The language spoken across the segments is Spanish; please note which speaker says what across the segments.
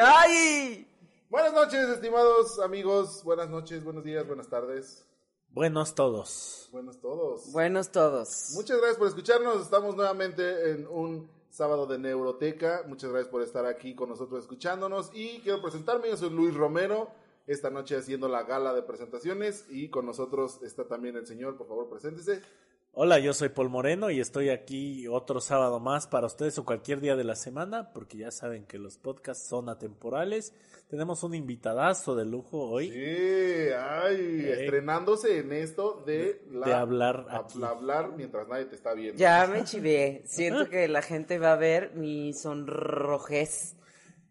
Speaker 1: ¡Ay!
Speaker 2: Buenas noches, estimados amigos. Buenas noches, buenos días, buenas tardes.
Speaker 3: Buenos todos.
Speaker 2: Buenos todos.
Speaker 1: Buenos todos.
Speaker 2: Muchas gracias por escucharnos. Estamos nuevamente en un sábado de Neuroteca. Muchas gracias por estar aquí con nosotros escuchándonos. Y quiero presentarme, yo soy Luis Romero. Esta noche haciendo la gala de presentaciones. Y con nosotros está también el señor. Por favor, preséntese.
Speaker 3: Hola, yo soy Paul Moreno y estoy aquí otro sábado más para ustedes o cualquier día de la semana, porque ya saben que los podcasts son atemporales. Tenemos un invitadazo de lujo hoy.
Speaker 2: Sí, ay, estrenándose en esto de, la-
Speaker 3: de hablar
Speaker 2: hab-
Speaker 3: aquí.
Speaker 2: hablar mientras nadie te está viendo.
Speaker 1: Ya me chivé. Siento que la gente va a ver mi sonrojez.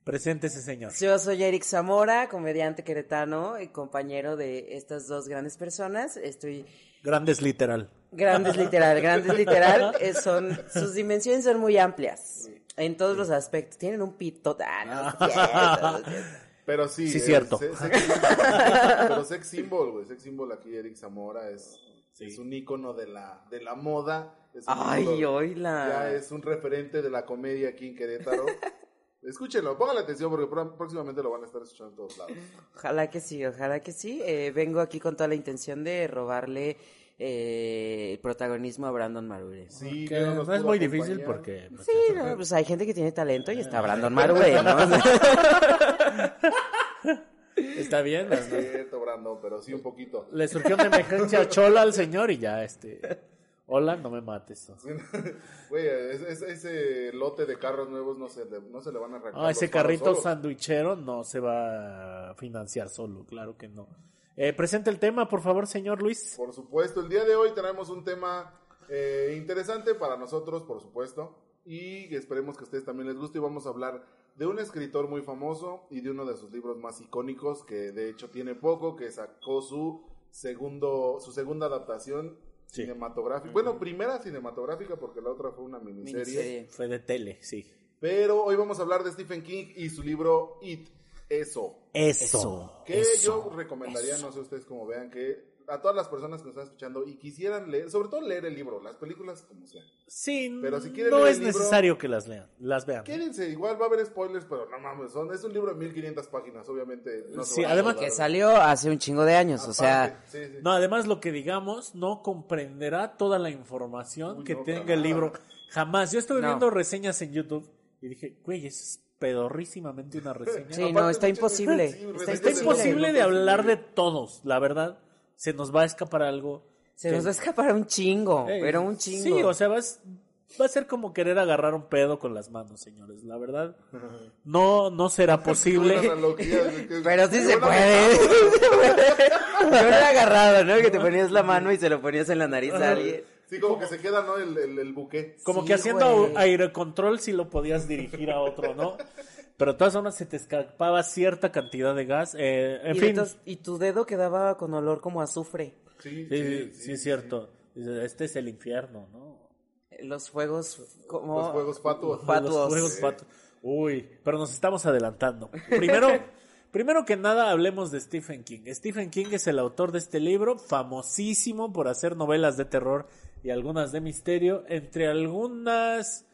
Speaker 3: Preséntese, señor.
Speaker 1: Yo soy Eric Zamora, comediante queretano y compañero de estas dos grandes personas. Estoy
Speaker 3: Grandes literal.
Speaker 1: grandes literal, grandes literal. eh, son sus dimensiones son muy amplias en todos los aspectos. Tienen un pito. Ah, no, cierto, cierto.
Speaker 2: Pero sí,
Speaker 3: Sí,
Speaker 2: es-
Speaker 3: cierto.
Speaker 2: se- sex symbol. pero sex symbol, güey. Sex symbol aquí, Eric Zamora es,
Speaker 3: Sí.
Speaker 2: es un ícono de la, de la moda. Es un
Speaker 1: Ay,
Speaker 2: ícono- Ya es un referente de la comedia aquí en Querétaro. Escúchenlo, pónganle atención porque próximamente lo van a estar escuchando en todos lados.
Speaker 1: Ojalá que sí, ojalá que sí. Eh, vengo aquí con toda la intención de robarle eh, el protagonismo a Brandon Marure.
Speaker 2: Sí,
Speaker 3: Que
Speaker 2: no, nos
Speaker 3: no es muy difícil porque... pues,
Speaker 1: Sí, no, pues hay gente que tiene talento y está Brandon Marure, ¿no?
Speaker 3: Está bien. ¿no?
Speaker 2: Es cierto, Brando, pero sí un poquito.
Speaker 3: Le surgió una emergencia chola al señor y ya, este... Hola, no me mates.
Speaker 2: Güey, es- es- ese lote de carros nuevos no se, le- no se le van a arrancar.
Speaker 3: Ah, ese carrito
Speaker 2: solos.
Speaker 3: sandwichero no se va a financiar solo, claro que no. Eh, presente el tema, por favor, señor Luis.
Speaker 2: Por supuesto, el día de hoy tenemos un tema eh, interesante para nosotros, por supuesto, y esperemos que a ustedes también les guste y vamos a hablar de un escritor muy famoso y de uno de sus libros más icónicos que de hecho tiene poco, que sacó su segundo su segunda adaptación
Speaker 3: Sí.
Speaker 2: cinematográfica. Bueno, primera cinematográfica porque la otra fue una miniserie.
Speaker 1: Miniserie.
Speaker 3: Fue de tele, sí.
Speaker 2: Pero hoy vamos a hablar de Stephen King y su libro It, Eso.
Speaker 3: Eso.
Speaker 2: Que
Speaker 3: eso,
Speaker 2: yo recomendaría,
Speaker 3: eso.
Speaker 2: no sé ustedes cómo vean, que a todas las personas que nos están escuchando y quisieran leer, sobre todo leer el libro, las películas como sean.
Speaker 3: Sí,
Speaker 2: Pero si quieren
Speaker 3: no
Speaker 2: leer
Speaker 3: es
Speaker 2: el libro-
Speaker 3: necesario que las lean, las vean.
Speaker 2: Quédense, igual va a haber spoilers, pero no mames, son, es un libro de 1500 páginas, obviamente. No
Speaker 3: Sí, además.
Speaker 1: Que salió hace un chingo de años, o sea,
Speaker 2: Aparte, sí, sí.
Speaker 3: No, además lo que digamos no comprenderá toda la información
Speaker 2: Uy,
Speaker 3: que
Speaker 2: no,
Speaker 3: tenga el libro. Jamás. Yo estuve
Speaker 1: No.
Speaker 3: viendo reseñas en YouTube y dije, güey, eso es pedorrísimamente una reseña.
Speaker 1: sí, no, está imposible.
Speaker 2: sí,
Speaker 1: Está
Speaker 3: imposible de hablar de todos, la verdad. Se nos va a escapar algo.
Speaker 1: Se
Speaker 3: que-
Speaker 1: nos va a escapar un chingo,
Speaker 3: Ey,
Speaker 1: pero un chingo.
Speaker 3: Sí, o sea, vas- va a ser como querer agarrar un pedo con las manos, señores. La verdad, no, no será posible.
Speaker 1: Pero sí se puede. Yo lo he agarrado, ¿no? Que te ponías la mano y se lo ponías en la nariz a alguien.
Speaker 2: Sí, como que se queda, ¿no? El, el, el buque.
Speaker 3: Como
Speaker 1: Sí,
Speaker 3: que haciendo
Speaker 1: güey.
Speaker 3: aire control si lo podías dirigir a otro, ¿no? Pero de todas formas se te escapaba cierta cantidad de gas. Eh, en
Speaker 1: y,
Speaker 3: fin,
Speaker 1: entonces- y tu dedo quedaba con olor como a azufre.
Speaker 2: Sí,
Speaker 3: sí, sí, sí, es cierto. Este es el infierno, ¿no?
Speaker 1: Los fuegos como...
Speaker 2: Los juegos fatuos.
Speaker 1: Fatuos.
Speaker 3: Los juegos
Speaker 2: Sí.
Speaker 3: fatu- Uy, pero nos estamos adelantando. Primero, primero que nada hablemos de Stephen King. Stephen King es el autor de este libro, famosísimo por hacer novelas de terror y algunas de misterio, entre algunas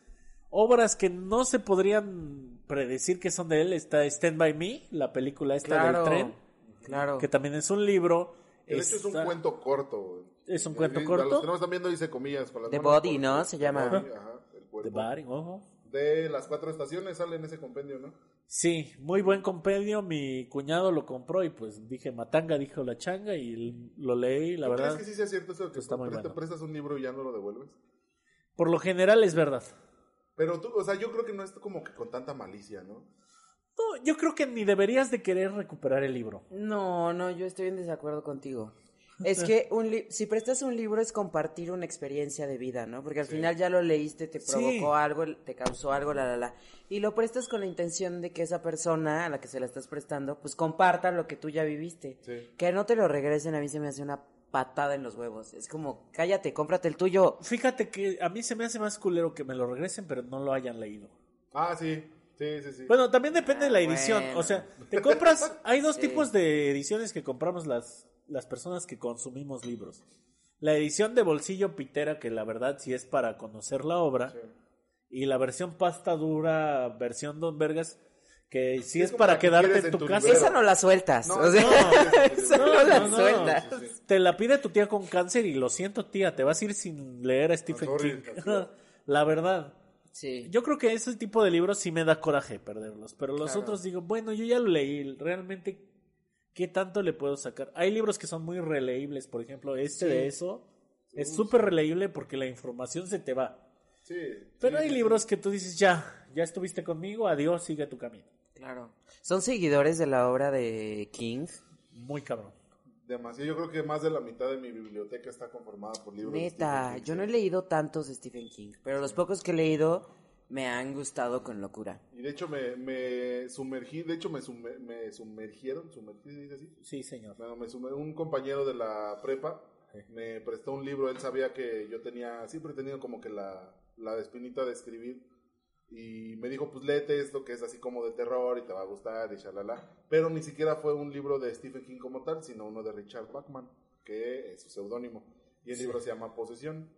Speaker 3: obras que no se podrían predecir que son de él. Está Stand By Me, la película esta
Speaker 1: Claro,
Speaker 3: del tren,
Speaker 1: claro.
Speaker 3: que también es un libro.
Speaker 2: De hecho, es un cuento corto.
Speaker 3: Es un cuento
Speaker 2: y
Speaker 3: corto.
Speaker 2: A los que no están viendo dice comillas con las
Speaker 1: The
Speaker 2: manos
Speaker 1: Body, ¿no? Se llama.
Speaker 2: Body, ajá, el.
Speaker 3: The Body, ojo.
Speaker 2: De las cuatro estaciones sale en ese compendio, ¿no?
Speaker 3: Sí, muy buen compendio. Mi cuñado lo compró y pues dije Matanga, dijo la changa y lo leí, la
Speaker 2: ¿Tú
Speaker 3: verdad.
Speaker 2: crees que sí sea cierto eso que
Speaker 3: está muy
Speaker 2: pre- te
Speaker 3: bueno.
Speaker 2: prestas un libro y ya no lo devuelves?
Speaker 3: Por lo general es verdad.
Speaker 2: Pero tú, o sea, yo creo que no es como que con tanta malicia, ¿no?
Speaker 3: No, yo creo que ni deberías de querer recuperar el libro.
Speaker 1: No, no, yo estoy en desacuerdo contigo. Es que un li- si prestas un libro es compartir una experiencia de vida, ¿no? Porque al final ya lo leíste, te
Speaker 3: Sí.
Speaker 1: provocó algo, te causó algo, la, la, la. Y lo prestas con la intención de que esa persona a la que se la estás prestando, pues comparta lo que tú ya viviste.
Speaker 2: Sí.
Speaker 1: Que no te lo regresen, a mí se me hace una patada en los huevos. Es como, cállate, cómprate el tuyo.
Speaker 3: Fíjate que a mí se me hace más culero que me lo regresen, pero no lo hayan leído.
Speaker 2: Ah, sí. Sí, sí, sí.
Speaker 3: Bueno, también depende de la edición.
Speaker 1: bueno.
Speaker 3: O sea, te compras. Hay dos
Speaker 1: Sí.
Speaker 3: tipos de ediciones que compramos las, las personas que consumimos libros. La edición de bolsillo pitera, que la verdad sí es para conocer la obra. Y la versión pasta dura, versión Don Vergas, que sí
Speaker 2: Es
Speaker 3: para
Speaker 2: que
Speaker 3: quedarte en tu
Speaker 2: tu
Speaker 3: casa.
Speaker 1: Esa no la sueltas.
Speaker 2: No,
Speaker 1: o sea,
Speaker 2: no,
Speaker 1: esa no,
Speaker 3: no,
Speaker 1: la sueltas.
Speaker 2: Sí, sí.
Speaker 3: Te la pide tu tía con cáncer y lo siento, tía, te vas a ir sin leer a Stephen King. la verdad.
Speaker 1: Sí.
Speaker 3: Yo creo que ese tipo de libros sí me da coraje perderlos, pero los
Speaker 1: Claro.
Speaker 3: otros digo, bueno, yo ya lo leí, realmente, ¿qué tanto le puedo sacar? Hay libros que son muy releíbles, por ejemplo, este
Speaker 2: Sí.
Speaker 3: de eso es súper releíble porque la información se te va.
Speaker 2: Sí,
Speaker 3: Pero
Speaker 2: sí,
Speaker 3: hay
Speaker 2: sí,
Speaker 3: libros que tú dices, ya, ya estuviste conmigo, adiós, sigue tu camino.
Speaker 1: Claro. ¿Son seguidores de la obra de King?
Speaker 3: Muy cabrón.
Speaker 2: Demasiado. Yo creo que más de la mitad de mi biblioteca está conformada por libros. de
Speaker 1: Neta,
Speaker 2: Stephen King,
Speaker 1: yo no he leído tantos de Stephen King, pero los pocos que he leído me han gustado con locura.
Speaker 2: Y de hecho me, me sumergí, de hecho me, sumer- me sumergieron, sumergí, ¿se dice así?
Speaker 3: Sí, señor.
Speaker 2: Bueno, me sumer- un compañero de la prepa me prestó un libro, él sabía que yo tenía, siempre he tenido como que la, la espinita de escribir y me dijo, pues léete esto que es así como de terror y te va a gustar y shalala, pero ni siquiera fue un libro de Stephen King como tal, sino uno de Richard Bachman, que es su seudónimo, y el libro se llama Posesión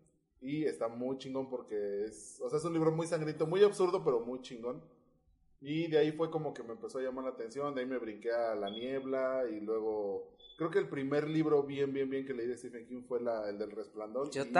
Speaker 2: y está muy chingón porque es, o sea, es un libro muy sangriento, muy absurdo, pero muy chingón. Y de ahí fue como que me empezó a llamar la atención, de ahí me brinqué a La Niebla y luego creo que el primer libro bien, bien, bien que leí de Stephen King fue la, el del Resplandor.
Speaker 1: Yo
Speaker 2: Y-
Speaker 1: uf,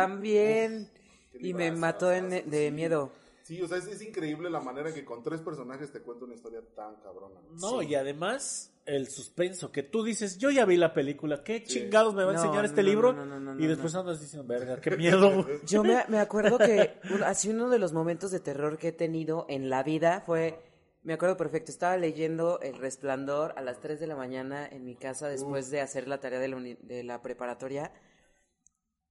Speaker 2: uf,
Speaker 1: Y me mató de, de
Speaker 2: sí.
Speaker 1: miedo.
Speaker 2: Sí, o sea, es, es increíble la manera en que con tres personajes te cuenta una historia tan cabrona.
Speaker 3: No,
Speaker 2: Sí.
Speaker 3: y además el suspenso, que tú dices, yo ya vi la película, ¿qué chingados me va a enseñar
Speaker 1: no,
Speaker 3: este
Speaker 1: no,
Speaker 3: libro?
Speaker 1: no, no, no,
Speaker 3: y después
Speaker 1: no.
Speaker 3: andas diciendo, verga, qué miedo.
Speaker 1: Yo me, me acuerdo que un- así uno de los momentos de terror que he tenido en la vida fue, me acuerdo perfecto, estaba leyendo El Resplandor a las 3 de la mañana en mi casa después de hacer la tarea de la, uni- de la preparatoria.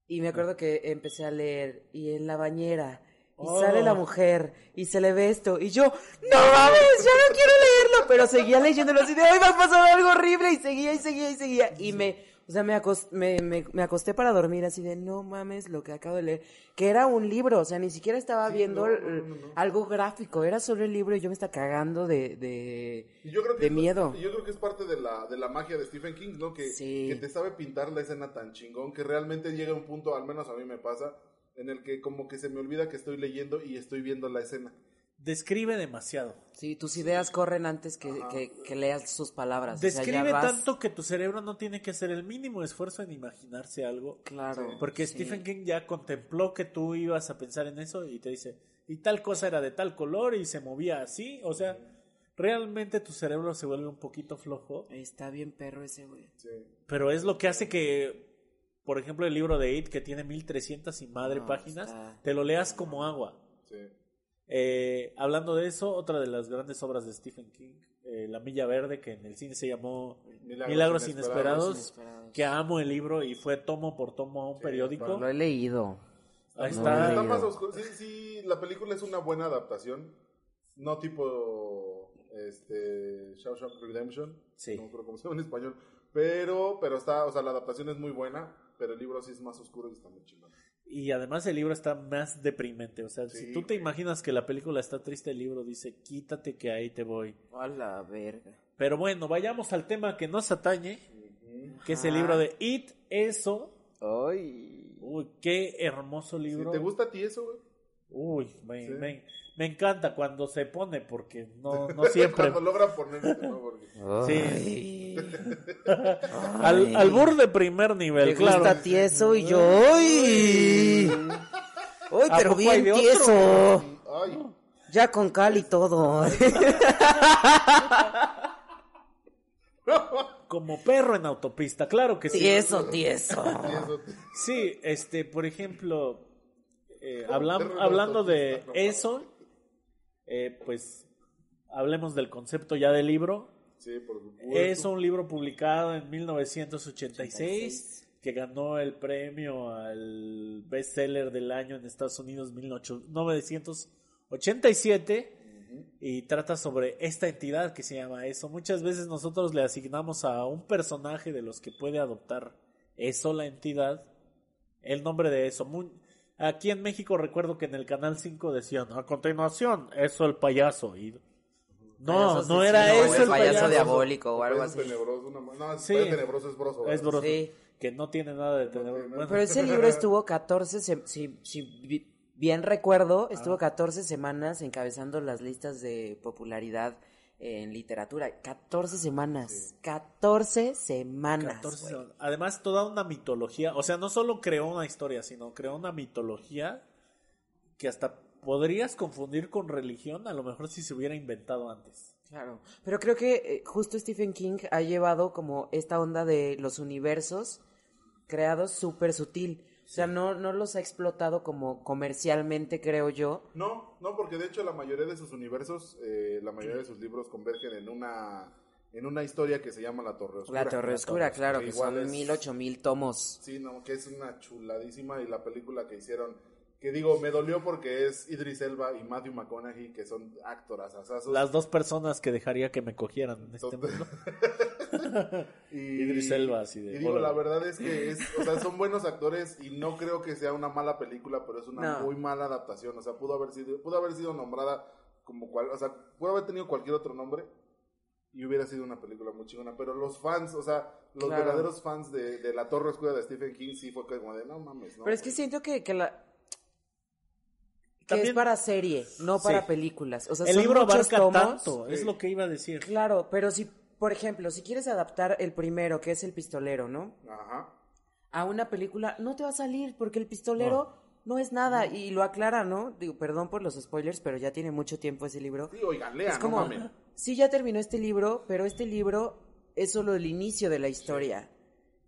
Speaker 1: Y me acuerdo que empecé a leer y en la bañera y
Speaker 3: Oh.
Speaker 1: sale la mujer y se le ve esto y yo, no mames, ya no quiero leerlo, pero seguía leyéndolo así de, hoy va a pasar algo horrible y seguía y seguía y seguía y me, o sea, me, acos- me, me, me acosté para dormir así de, no mames lo que acabo de leer, que era un libro, o sea, ni siquiera estaba
Speaker 2: Sí,
Speaker 1: viendo
Speaker 2: no,
Speaker 1: el-
Speaker 2: no, no, no.
Speaker 1: algo gráfico, era solo el libro y yo me estaba cagando de, de,
Speaker 2: Y yo creo que
Speaker 1: de
Speaker 2: es-
Speaker 1: miedo.
Speaker 2: Yo creo que es parte de la, de la magia de Stephen King, ¿no? Que,
Speaker 1: Sí.
Speaker 2: que te sabe pintar la escena tan chingón que realmente llega un punto, al menos a mí me pasa, en el que como que se me olvida que estoy leyendo y estoy viendo la escena.
Speaker 3: Describe demasiado.
Speaker 1: Sí, tus ideas corren antes que, que, que leas sus palabras. o sea, ya
Speaker 3: Describe
Speaker 1: vas-
Speaker 3: tanto que tu cerebro no tiene que hacer el mínimo esfuerzo en imaginarse algo.
Speaker 1: Claro.
Speaker 3: Porque
Speaker 1: sí.
Speaker 3: Stephen King ya contempló que tú ibas a pensar en eso y te dice, y tal cosa era de tal color y se movía así. O sea, realmente tu cerebro se vuelve un poquito flojo.
Speaker 1: Está bien perro ese güey.
Speaker 2: Sí.
Speaker 3: Pero es lo que hace que, por ejemplo, el libro de It, que tiene 1300 y madre
Speaker 1: No,
Speaker 3: páginas,
Speaker 1: está-
Speaker 3: te lo leas como agua.
Speaker 2: Sí.
Speaker 3: Eh, hablando de eso, otra de las grandes obras de Stephen King, eh, La Milla Verde, que en el cine se llamó
Speaker 2: Milagros
Speaker 3: Milagros,
Speaker 2: Inesperados.
Speaker 3: Que amo el libro y fue tomo por tomo a un periódico.
Speaker 1: Lo he leído.
Speaker 3: Ahí
Speaker 1: No,
Speaker 3: está.
Speaker 2: Más oscuro. Sí, sí, la película es una buena adaptación. No tipo este Shawshank Redemption.
Speaker 3: Sí.
Speaker 2: No creo cómo se llama en español. Pero, pero está, o sea, la adaptación es muy buena, pero el libro sí es más oscuro y está muy chingón.
Speaker 3: Y además el libro está más deprimente. O sea,
Speaker 2: Sí,
Speaker 3: si tú te imaginas que la película está triste, el libro dice, quítate que ahí te voy.
Speaker 1: A la verga.
Speaker 3: Pero bueno, vayamos al tema que nos atañe, que es el libro de It, eso.
Speaker 1: Ay.
Speaker 3: Uy, qué hermoso
Speaker 2: Si
Speaker 3: libro.
Speaker 2: ¿Te gusta a ti eso, güey?
Speaker 3: Uy, me,
Speaker 2: Sí.
Speaker 3: me- me encanta cuando se pone, porque no, no siempre.
Speaker 2: Cuando logra ponerse, ¿no? Porque-
Speaker 3: Sí. Al,
Speaker 1: Ay.
Speaker 3: al bur de primer nivel,
Speaker 1: ¿Te
Speaker 3: claro.
Speaker 1: gusta tieso y yo? ¡Ay! ¡Ay,
Speaker 3: ¿A
Speaker 1: pero bien tieso!
Speaker 2: Ay,
Speaker 1: Ya con cal y todo.
Speaker 3: Como perro en autopista, claro que sí.
Speaker 1: Tieso, tieso.
Speaker 3: Sí, este, por ejemplo, eh, hablam- hablando de eso, eh, pues hablemos del concepto ya del libro.
Speaker 2: Sí, por supuesto.
Speaker 3: Es un libro publicado en 1986 que ganó el premio al bestseller del año en Estados Unidos 1987 y trata sobre esta entidad que se llama eso. Muchas veces nosotros le asignamos a un personaje de los que puede adoptar eso, la entidad, el nombre de eso. Aquí en México recuerdo que en el Canal 5 decían, a continuación, eso el payaso. Y no, no era eso
Speaker 1: el payaso, diabólico o algo así.
Speaker 2: Tenebroso, no, sí. tenebroso es broso.
Speaker 3: Es broso. Que no tiene nada de tenebroso.
Speaker 1: Pero ese libro estuvo 14, si, si bien recuerdo, estuvo 14 semanas encabezando las listas de popularidad en literatura. 14 semanas. 14 semanas. 14 semanas.
Speaker 3: Además, toda una mitología. O sea, no solo creó una historia, sino creó una mitología que hasta podrías confundir con religión, a lo mejor si se hubiera inventado antes.
Speaker 1: Claro, pero creo que eh, justo Stephen King ha llevado como esta onda de los universos creados súper sutil. O sea, no, no los ha explotado como comercialmente, creo yo.
Speaker 2: No, no, porque de hecho la mayoría de sus universos, eh, la mayoría de sus libros convergen en una en una historia que se llama La Torre Oscura.
Speaker 1: La Torre Oscura, claro, que, son mil, ocho mil tomos.
Speaker 2: Sí, no, que es una chuladísima y la película que hicieron que digo, me dolió porque es Idris Elba y Matthew McConaughey, que son actoras
Speaker 3: Las dos personas que dejaría que me cogieran en este mundo. y, Idris Elba, así de.
Speaker 2: Y digo, la verdad es que es, o sea, son buenos actores y no creo que sea una mala película, pero es una muy mala adaptación. O sea, pudo haber sido, pudo haber sido nombrada como cual, o sea, pudo haber tenido cualquier otro nombre y hubiera sido una película muy chingona. Pero los fans, o sea, los verdaderos fans de, de, La Torre Oscura de Stephen King sí fue como de no mames, ¿no?
Speaker 1: Pero es que siento que, que la que es para serie, no para películas. O sea,
Speaker 3: el libro abarca tanto, es lo que iba a decir.
Speaker 1: Claro, pero si, por ejemplo, si quieres adaptar el primero, que es el pistolero, ¿no? Ajá. A una película, no te va a salir porque el pistolero no, es nada y lo aclara, ¿no? Digo, perdón por los spoilers, pero ya tiene mucho tiempo ese libro.
Speaker 2: Sí, oigan, lean,
Speaker 1: es como, Sí, ya terminó este libro, pero este libro es solo el inicio de la historia.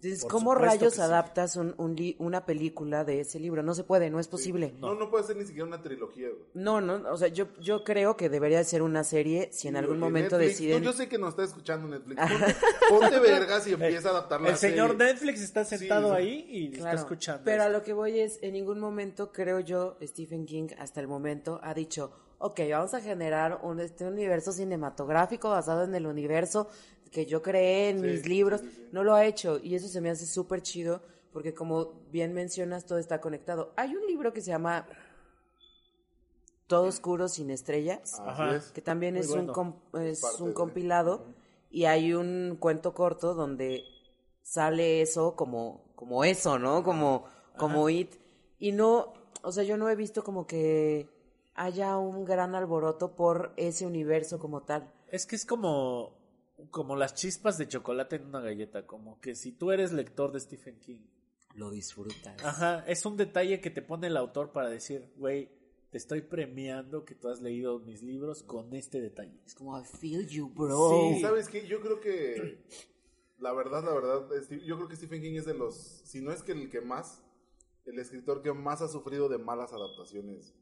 Speaker 1: Entonces, ¿cómo rayos adaptas un, una película de ese libro? No se puede, no es posible.
Speaker 2: No, no puede ser ni siquiera una trilogía.
Speaker 1: No, no, o sea, yo, yo creo que debería ser una serie si en algún momento deciden...
Speaker 2: yo sé que nos está escuchando Netflix. Ponte, vergas y empieza a adaptar la
Speaker 3: El señor Netflix está sentado ahí y está escuchando.
Speaker 1: Pero a lo que voy es, en ningún momento, creo yo, Stephen King hasta el momento ha dicho, ok, vamos a generar un este universo cinematográfico basado en el universo que yo creé en mis libros, no lo ha hecho y eso se me hace súper chido porque como bien mencionas, todo está conectado. Hay un libro que se llama Todo Oscuro sin Estrellas, que también es, un, es, un compilado y hay un cuento corto donde sale eso como, como eso, ¿no? Como, como it. Y no, o sea, yo no he visto como que haya un gran alboroto por ese universo como tal.
Speaker 3: Es que es como como las chispas de chocolate en una galleta, como que si tú eres lector de Stephen King,
Speaker 1: lo disfrutas.
Speaker 3: Ajá, es un detalle que te pone el autor para decir, güey, te estoy premiando que tú has leído mis libros con este detalle.
Speaker 1: Es como, I feel you, bro.
Speaker 2: Sí, ¿sabes qué? Yo creo que, la verdad, la verdad, yo creo que Stephen King es de los, si no es que el que más, el escritor que más ha sufrido de malas adaptaciones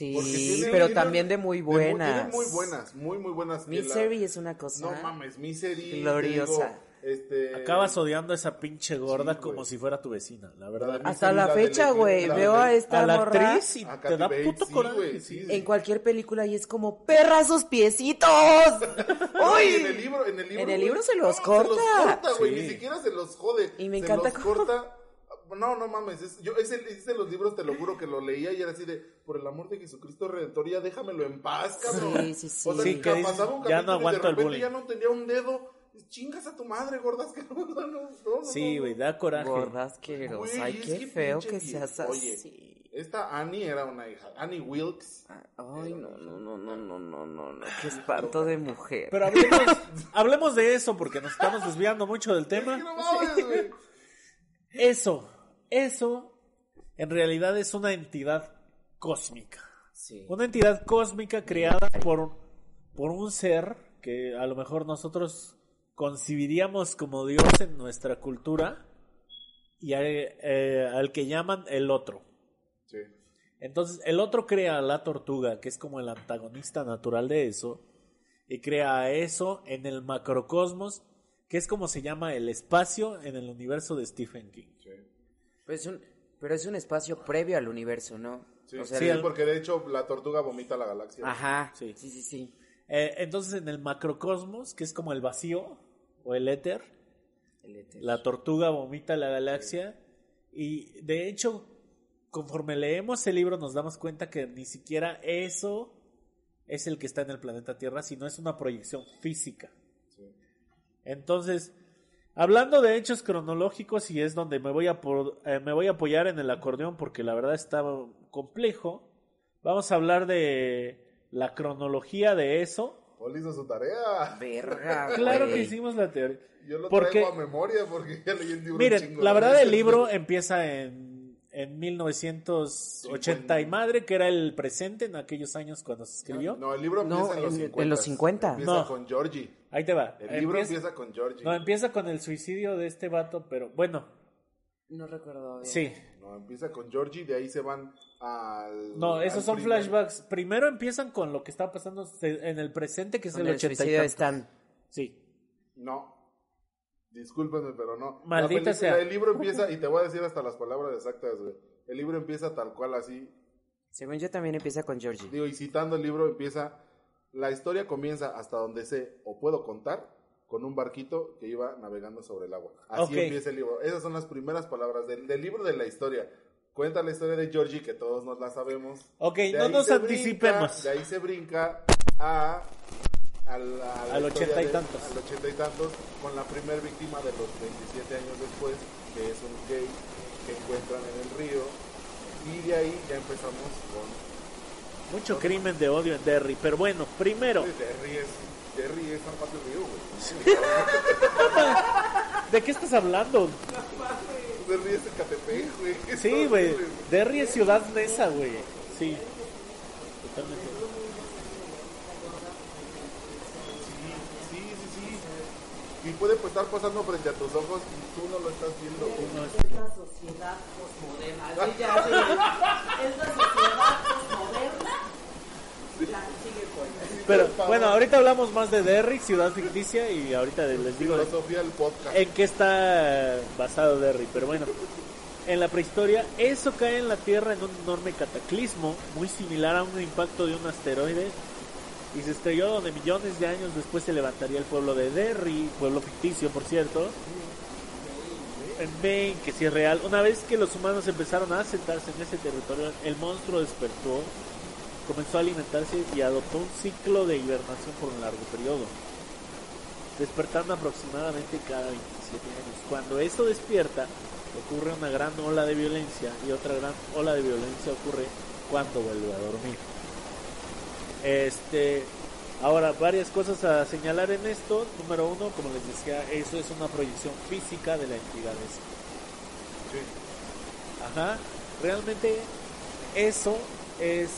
Speaker 1: Sí, pero también de muy buenas.
Speaker 2: muy buenas, muy, muy buenas.
Speaker 1: Misery es una cosa.
Speaker 2: No mames, Misery.
Speaker 1: Gloriosa.
Speaker 2: este...
Speaker 3: Acabas odiando a esa pinche gorda como si fuera tu vecina, la verdad.
Speaker 1: Hasta la fecha, güey. Veo a esta
Speaker 3: a la
Speaker 1: morra
Speaker 3: actriz y te da puto coraje.
Speaker 1: en cualquier película y es como, ¡perra sus piecitos! ¡Uy!
Speaker 2: en el libro, en el libro,
Speaker 1: en el libro se los corta. Se
Speaker 2: los corta, güey. Ni siquiera se los jode.
Speaker 1: Y me encanta
Speaker 2: se los corta no, no mames. Es, yo ese, ese, los libros, te lo juro que lo leía y era así de, por el amor de Jesucristo Redentor, ya déjamelo en paz, cabrón.
Speaker 1: Sí, sí, sí.
Speaker 2: O sea,
Speaker 3: sí, que
Speaker 2: pasaba un
Speaker 3: ya no aguanto
Speaker 2: y de
Speaker 3: repente
Speaker 2: ya no tenía un dedo. Chingas a tu madre, gordas que no, no, no, no
Speaker 3: Sí, güey, da coraje.
Speaker 1: Gordas que Ay, qué feo que seas así.
Speaker 2: Oye, esta Annie era una hija. Annie Wilkes.
Speaker 1: Ay, no, no, no, no, no, no, no, no. Qué espanto de mujer.
Speaker 3: Pero hablemos, hablemos de eso porque nos estamos desviando mucho del tema.
Speaker 2: Es que no mames, güey.
Speaker 3: Eso eso en realidad es una entidad cósmica. Una entidad cósmica creada por, por un ser que a lo mejor nosotros concibiríamos como Dios en nuestra cultura y eh, al que llaman el otro. Entonces, el otro crea a la tortuga, que es como el antagonista natural de eso, y crea a eso en el macrocosmos que es como se llama el espacio en el universo de Stephen King.
Speaker 2: Sí.
Speaker 1: Pero es un, pero es un espacio previo al universo, ¿no?
Speaker 2: Sí,
Speaker 1: O sea,
Speaker 2: sí,
Speaker 3: el-
Speaker 2: porque de hecho la tortuga vomita la galaxia.
Speaker 1: Ajá.
Speaker 3: Sí.
Speaker 1: Sí, sí, sí.
Speaker 3: Eh, entonces en el macrocosmos, que es como el vacío o el éter,
Speaker 1: El éter.
Speaker 3: la tortuga vomita la galaxia y de hecho conforme leemos el libro nos damos cuenta que ni siquiera eso es el que está en el planeta Tierra, sino es una proyección física.
Speaker 2: Sí.
Speaker 3: Entonces, hablando de hechos cronológicos y es donde me voy a por- eh, me voy a apoyar en el acordeón porque la verdad está complejo. Vamos a hablar de la cronología de eso.
Speaker 2: Paul hizo su tarea.
Speaker 1: Verga,
Speaker 3: Claro que hicimos la teoría.
Speaker 2: Yo lo
Speaker 3: Porque-
Speaker 2: traigo a memoria porque ya leí el libro
Speaker 3: Miren,
Speaker 2: chingo
Speaker 3: la verdad el libro empieza en, en 1980 y madre, que era el presente en aquellos años cuando se escribió.
Speaker 2: No, el libro
Speaker 1: No,
Speaker 2: empieza en los
Speaker 1: en-
Speaker 2: 50.
Speaker 1: en los 50.
Speaker 2: Empieza
Speaker 3: No.
Speaker 2: con Georgie.
Speaker 3: Ahí te va.
Speaker 2: El libro
Speaker 3: Empieza-
Speaker 2: empieza con Georgie.
Speaker 3: No, empieza con el suicidio de este vato, pero bueno,
Speaker 1: No recuerdo bien.
Speaker 3: sí.
Speaker 2: No, empieza con Georgie, de ahí se van al.
Speaker 3: No, esos
Speaker 2: al
Speaker 3: son
Speaker 2: primer-
Speaker 3: flashbacks. Primero empiezan con lo que está pasando en el presente, que es
Speaker 1: Con
Speaker 3: el
Speaker 1: el
Speaker 3: 80 y
Speaker 1: de. Stan.
Speaker 3: Sí.
Speaker 2: No. Discúlpenme, pero no.
Speaker 3: Maldita
Speaker 2: La película-
Speaker 3: sea.
Speaker 2: El libro empieza, y te voy a decir hasta las palabras exactas, güey. El libro empieza tal cual así.
Speaker 1: Según yo también empieza con Georgie.
Speaker 2: Digo, y citando el libro, empieza. La historia comienza hasta donde sé o puedo contar con un barquito que iba navegando sobre el agua. Así
Speaker 3: Ok.
Speaker 2: empieza el libro. Esas son las primeras palabras del, del libro de la historia. Cuenta la historia de Georgie, que todos nos la sabemos.
Speaker 3: Ok,
Speaker 2: De
Speaker 3: no nos anticipemos.
Speaker 2: brinca- de ahí se brinca a. Al,
Speaker 3: Al ochenta y
Speaker 2: de-
Speaker 3: tantos.
Speaker 2: Al ochenta y tantos, con la primer víctima de los 27 años después, que es un gay que encuentran en el río. Y de ahí ya empezamos con.
Speaker 3: Mucho crimen de odio en Derry, pero bueno, primero,
Speaker 2: Derry es. Derry es San Río, güey.
Speaker 3: ¿de qué estás hablando?
Speaker 2: Derry es Ecatepec, güey. ¿Qué
Speaker 3: Sí, güey, Derry es ciudad nesa, güey. Sí. Totalmente.
Speaker 2: Sí, sí, sí. Y puede pues, estar pasando frente a tus ojos y tú no lo estás viendo.
Speaker 3: Es-
Speaker 4: la sociedad posmoderna. Así ya, sí. Es la sociedad posmoderna. La sigue con.
Speaker 3: Pero bueno, ahorita hablamos más de Derry, ciudad ficticia, y ahorita les digo
Speaker 2: Filosofía del podcast.
Speaker 3: en qué está basado Derry. Pero bueno, en la prehistoria, eso cae en la Tierra en un enorme cataclismo, muy similar a un impacto de un asteroide, y se estrelló donde millones de años después se levantaría el pueblo de Derry, pueblo ficticio, por cierto. En Maine, que sí es real. Una vez que los humanos empezaron a asentarse en ese territorio, el monstruo despertó, comenzó a alimentarse y adoptó un ciclo de hibernación por un largo periodo, despertando aproximadamente cada 27 años. Cuando eso despierta, ocurre una gran ola de violencia y otra gran ola de violencia ocurre cuando vuelve a dormir. Este, ahora varias cosas a señalar en esto. Número uno, como les decía, eso es una proyección física de la entidad.
Speaker 2: Sí.
Speaker 3: Ajá. Realmente eso es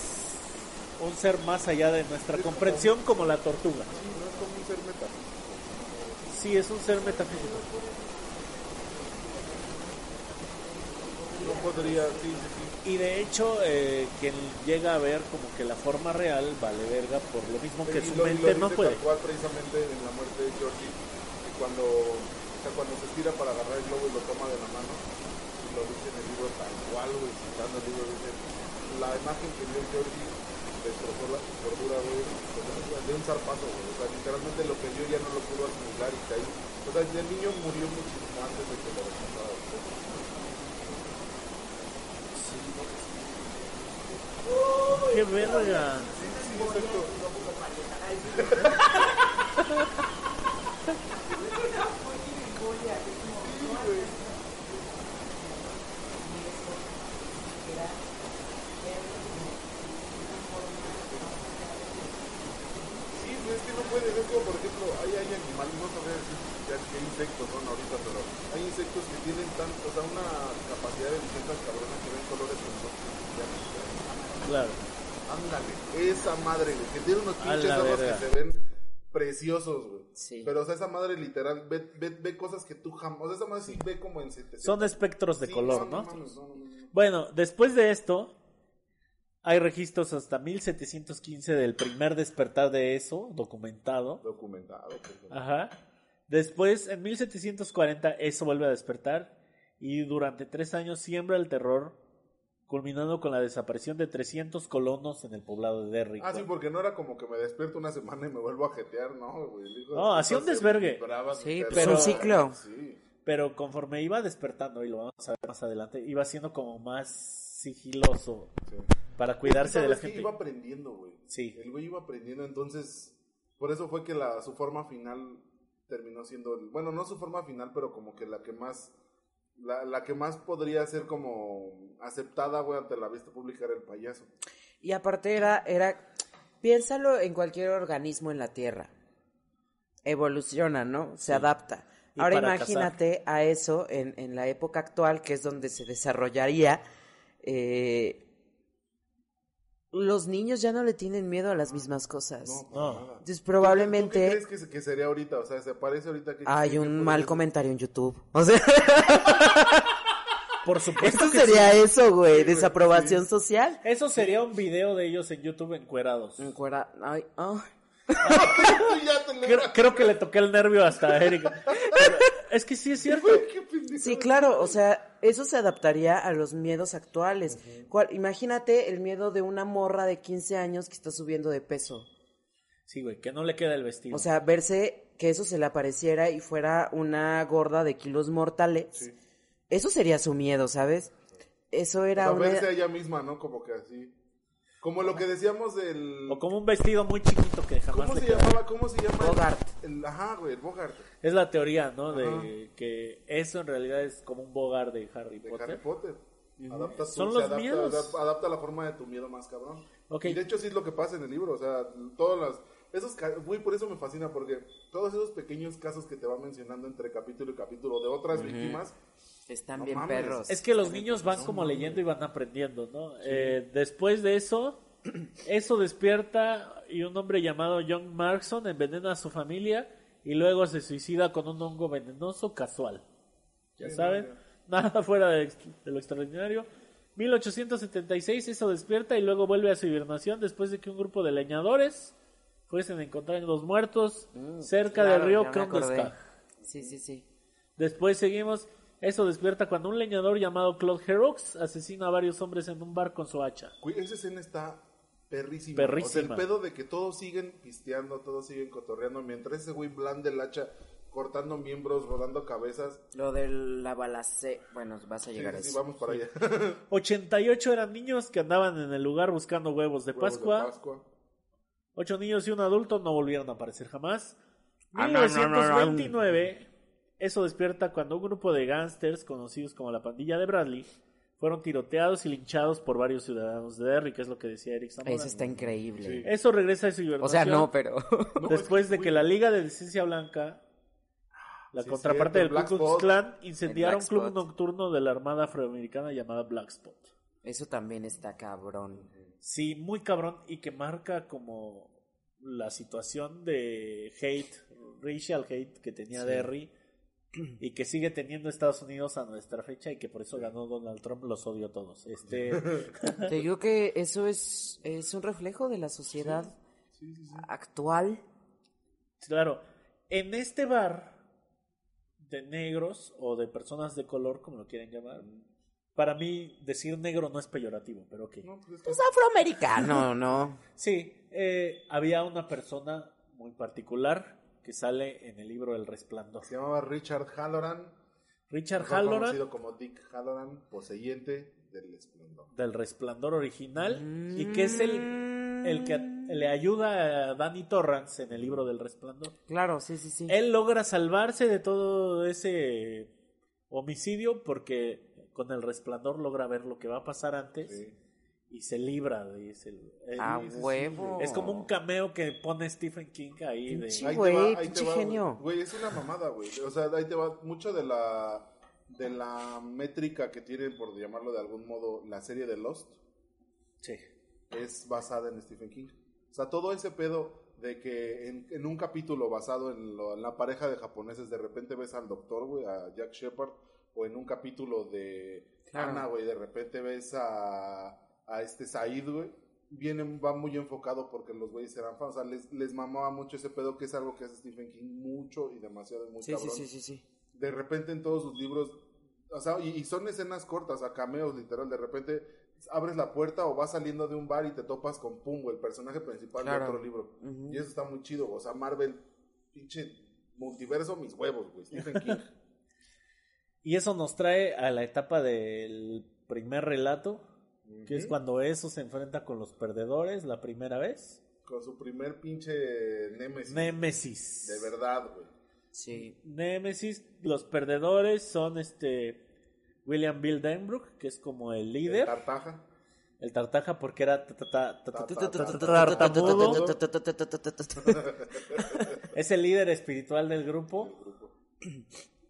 Speaker 3: un ser más allá de nuestra comprensión como la tortuga.
Speaker 2: Sí, no es como un ser metafísico.
Speaker 3: Sí, es un ser metafísico.
Speaker 2: No podría, sí.
Speaker 3: Y de hecho, eh, quien llega a ver como que la forma real vale verga por lo mismo que
Speaker 2: Y
Speaker 3: su
Speaker 2: lo- y lo
Speaker 3: mente no puede.
Speaker 2: tal cual precisamente en la muerte de Georgie, que cuando, o sea, cuando se estira para agarrar el globo y lo toma de la mano, y lo dice en el libro tal cual, güey, citando el libro, dice, la imagen que vio Georgie destrozó la cordura, güey, de un zarpazo, güey, o sea, literalmente lo que vio ya no lo pudo asimilar y caí. O sea, el niño murió muchísimo antes de que lo
Speaker 3: ¡Qué verga!
Speaker 2: Sí, exacto. Sí, pues es que no puedes, es como por ejemplo, hay, hay animales, no sabría decir ya qué insectos son ahorita, pero hay insectos que tienen tanto, o sea, una capacidad de visión tan cabrona que ven colores que nosotros ya no sabemos.
Speaker 3: Claro.
Speaker 2: Ándale, esa madre, güey, que tiene unos pinches ojos que se ven preciosos, güey.
Speaker 1: Sí.
Speaker 2: Pero, o sea, esa madre literal ve, ve, ve cosas que tú jamás, o sea, esa madre sí ve como en 700.
Speaker 3: Son espectros de
Speaker 2: Sí,
Speaker 3: color, ¿no?
Speaker 2: no, no, no.
Speaker 3: Bueno, después de esto, hay registros hasta 1715 del primer despertar de eso, documentado.
Speaker 2: Documentado. pues,
Speaker 3: Ajá. Después, en 1740, eso vuelve a despertar y durante tres años siembra el terror, culminando con la desaparición de 300 colonos en el poblado de Derry.
Speaker 2: Ah, sí, porque no era como que me despierto una semana y me vuelvo a jetear, ¿no, güey?
Speaker 3: No, hacía un desvergue.
Speaker 1: Sí, pues
Speaker 2: perro.
Speaker 1: un ciclo.
Speaker 2: Sí.
Speaker 3: Pero conforme iba despertando, y lo vamos a ver más adelante, iba siendo como más sigiloso
Speaker 2: sí.
Speaker 3: para cuidarse de la gente.
Speaker 2: Iba aprendiendo, güey.
Speaker 3: Sí.
Speaker 2: El güey iba aprendiendo, entonces, por eso fue que la, su forma final terminó siendo, el- bueno, no su forma final, pero como que la que más, la, la que más podría ser como aceptada, güey, ante la vista pública era el payaso.
Speaker 1: Y aparte era, era, piénsalo en cualquier organismo en la Tierra. Evoluciona, ¿no? Se adapta.
Speaker 3: Y
Speaker 1: Ahora imagínate a eso en, en la época actual, que es donde se desarrollaría. eh, los niños ya no le tienen miedo a las mismas cosas.
Speaker 2: No, para
Speaker 3: No.
Speaker 1: Entonces
Speaker 2: ¿Tú qué
Speaker 1: probablemente
Speaker 2: crees que, se- que sería ahorita? O sea, ¿se parece ahorita que...
Speaker 1: hay un
Speaker 2: que
Speaker 1: mal comentario en YouTube. O sea,
Speaker 3: Por supuesto
Speaker 1: esto
Speaker 3: que
Speaker 1: sería
Speaker 3: sí.
Speaker 1: eso, güey, desaprobación
Speaker 2: sí.
Speaker 1: social.
Speaker 3: Eso sería un video de ellos en YouTube encuerados.
Speaker 1: Encuera- ay, ay.
Speaker 2: Tú ya te le-
Speaker 3: Creo, creo que le toqué el nervio hasta a Erika. Pero es que sí es cierto.
Speaker 1: Sí, claro, o sea, eso se adaptaría a los miedos actuales. ¿Cuál- imagínate el miedo de una morra de 15 años que está subiendo de peso.
Speaker 3: Sí, güey, que no le queda el vestido.
Speaker 1: O sea, verse que eso se le apareciera y fuera una gorda de kilos mortales.
Speaker 2: Sí.
Speaker 1: Eso sería su miedo, ¿sabes? Eso
Speaker 2: O
Speaker 1: era
Speaker 2: sea,
Speaker 1: una...
Speaker 2: verse a ella misma, ¿no? Como que así. Como lo que decíamos del...
Speaker 3: o como un vestido muy chiquito que jamás
Speaker 2: ¿Cómo se
Speaker 3: queda.
Speaker 2: llamaba? ¿Cómo se llama?
Speaker 1: Bogart.
Speaker 2: El, ajá, güey, el Bogart.
Speaker 3: Es la teoría, ¿no? De
Speaker 2: Ajá.
Speaker 3: que eso en realidad es como un bogar de Harry
Speaker 2: De
Speaker 3: Potter.
Speaker 2: Harry Potter. Adapta tu-
Speaker 3: Son los
Speaker 2: adapta,
Speaker 3: miedos.
Speaker 2: adap- Adapta la forma de tu miedo más cabrón.
Speaker 3: Ok.
Speaker 2: Y de hecho sí es lo que pasa en el libro, o sea, todas las... Esos, güey, por eso me fascina, porque todos esos pequeños casos que te va mencionando entre capítulo y capítulo de otras víctimas,
Speaker 1: Están
Speaker 2: No
Speaker 1: bien
Speaker 2: mames.
Speaker 1: perros.
Speaker 3: Es que los niños van como leyendo y van aprendiendo, ¿no? Eh, después de eso, eso despierta y un hombre llamado John Markson envenena a su familia y luego se suicida con un hongo venenoso casual. Ya
Speaker 2: Sí,
Speaker 3: saben,
Speaker 2: no,
Speaker 3: nada fuera de, de lo extraordinario. 1876 eso despierta y luego vuelve a su hibernación después de que un grupo de leñadores fuesen a encontrar los muertos cerca
Speaker 1: Mm, Claro,
Speaker 3: del río. Kronstadt.
Speaker 1: Sí, sí, sí.
Speaker 3: Después seguimos. Eso despierta cuando un leñador llamado Claude Herox asesina a varios hombres en un bar con su hacha.
Speaker 2: esa escena está perrísima.
Speaker 3: Perrísima.
Speaker 2: O sea, el pedo de que todos siguen pisteando, todos siguen cotorreando, mientras ese güey blande el hacha, cortando miembros, rodando cabezas.
Speaker 1: Lo de la balace... Bueno, vas a
Speaker 2: Sí,
Speaker 1: llegar a
Speaker 2: sí,
Speaker 1: eso.
Speaker 2: vamos para allá.
Speaker 3: 88 eran niños que andaban en el lugar buscando huevos de
Speaker 2: Huevos de
Speaker 3: Pascua.
Speaker 2: Pascua.
Speaker 3: Ocho niños y un adulto no volvieron a aparecer jamás.
Speaker 1: Ah, no, no, no, no.
Speaker 3: 1929, eso despierta cuando un grupo de gángsters conocidos como la pandilla de Bradley fueron tiroteados y linchados por varios ciudadanos de Derry, que es lo que decía Eric Zamora.
Speaker 1: Eso está increíble.
Speaker 2: Sí.
Speaker 3: Eso regresa a su
Speaker 1: O sea, no, pero...
Speaker 3: Después
Speaker 2: es
Speaker 3: de
Speaker 2: que,
Speaker 3: la Liga de Decencia Blanca, la
Speaker 2: Sí,
Speaker 3: contraparte
Speaker 2: cierto,
Speaker 3: del Ku
Speaker 2: Black
Speaker 3: Klux
Speaker 2: Spot.
Speaker 3: Klan, incendiaron un club nocturno de la Armada Afroamericana llamada Black Spot.
Speaker 1: Eso también está cabrón.
Speaker 3: Sí, muy cabrón y que marca como la situación de hate, racial hate que tenía Derry y que sigue teniendo Estados Unidos a nuestra fecha y que por eso ganó Donald Trump, los odio a todos. Este,
Speaker 1: Te digo que eso es, es un reflejo de la sociedad
Speaker 2: Sí, sí, sí.
Speaker 1: actual.
Speaker 3: claro, en este bar de negros o de personas de color, como lo quieren llamar, para mí decir negro no es peyorativo, pero ok.
Speaker 2: No, pues es
Speaker 1: afroamericano, ¿no?
Speaker 3: Sí, eh, había una persona muy particular que sale en el libro El Resplandor.
Speaker 2: Se llamaba Richard Halloran.
Speaker 3: Richard Halloran
Speaker 2: conocido como Dick Halloran, poseyente del esplendor.
Speaker 3: del Resplandor original y que es el, el que le ayuda a Danny Torrance en el libro del Resplandor.
Speaker 1: Claro, sí, sí, sí.
Speaker 3: Él logra salvarse de todo ese homicidio porque con el Resplandor logra ver lo que va a pasar antes
Speaker 2: Sí.
Speaker 3: Y se libra de ese.
Speaker 1: A
Speaker 2: sí, sí,
Speaker 1: huevo.
Speaker 3: es como un cameo que pone Stephen King ahí de...
Speaker 1: Pinche-
Speaker 2: Ahí te
Speaker 1: güey, pinche genio.
Speaker 2: Güey, es una mamada, güey. O sea, ahí te va mucho de la de la métrica que tiene, por llamarlo de algún modo, la serie de Lost.
Speaker 3: Sí.
Speaker 2: es basada en Stephen King. O sea, todo ese pedo de que en, en un capítulo basado en, lo- en la pareja de japoneses, de repente ves al doctor, güey, a Jack Shepard, o en un capítulo de
Speaker 1: Claro.
Speaker 2: Ana, güey, de repente ves a, a este Said, güey. viene, va muy enfocado porque los güeyes eran fans. O sea, les, les mamaba mucho ese pedo, que es algo que hace Stephen King mucho y demasiado, muy
Speaker 1: Sí, sí,
Speaker 2: cabrón.
Speaker 1: sí, sí, sí.
Speaker 2: De repente en todos sus libros, o sea, y, y son escenas cortas, a cameos literal. De repente abres la puerta o vas saliendo de un bar y te topas con Pumbo, el personaje principal
Speaker 1: Claro.
Speaker 2: de otro libro. Y eso está muy chido. O sea, Marvel, pinche multiverso, mis huevos, güey. Stephen King.
Speaker 3: Y eso nos trae a la etapa del primer relato, que es cuando eso se enfrenta con los perdedores la primera vez.
Speaker 2: Con su primer pinche Nemesis.
Speaker 3: Némesis.
Speaker 2: De verdad, güey.
Speaker 1: Sí.
Speaker 3: Némesis, los perdedores son este William Bill Denbrook, que es como el líder,
Speaker 2: Tartaja.
Speaker 3: el tartaja porque era tartamudo, es el líder espiritual del grupo,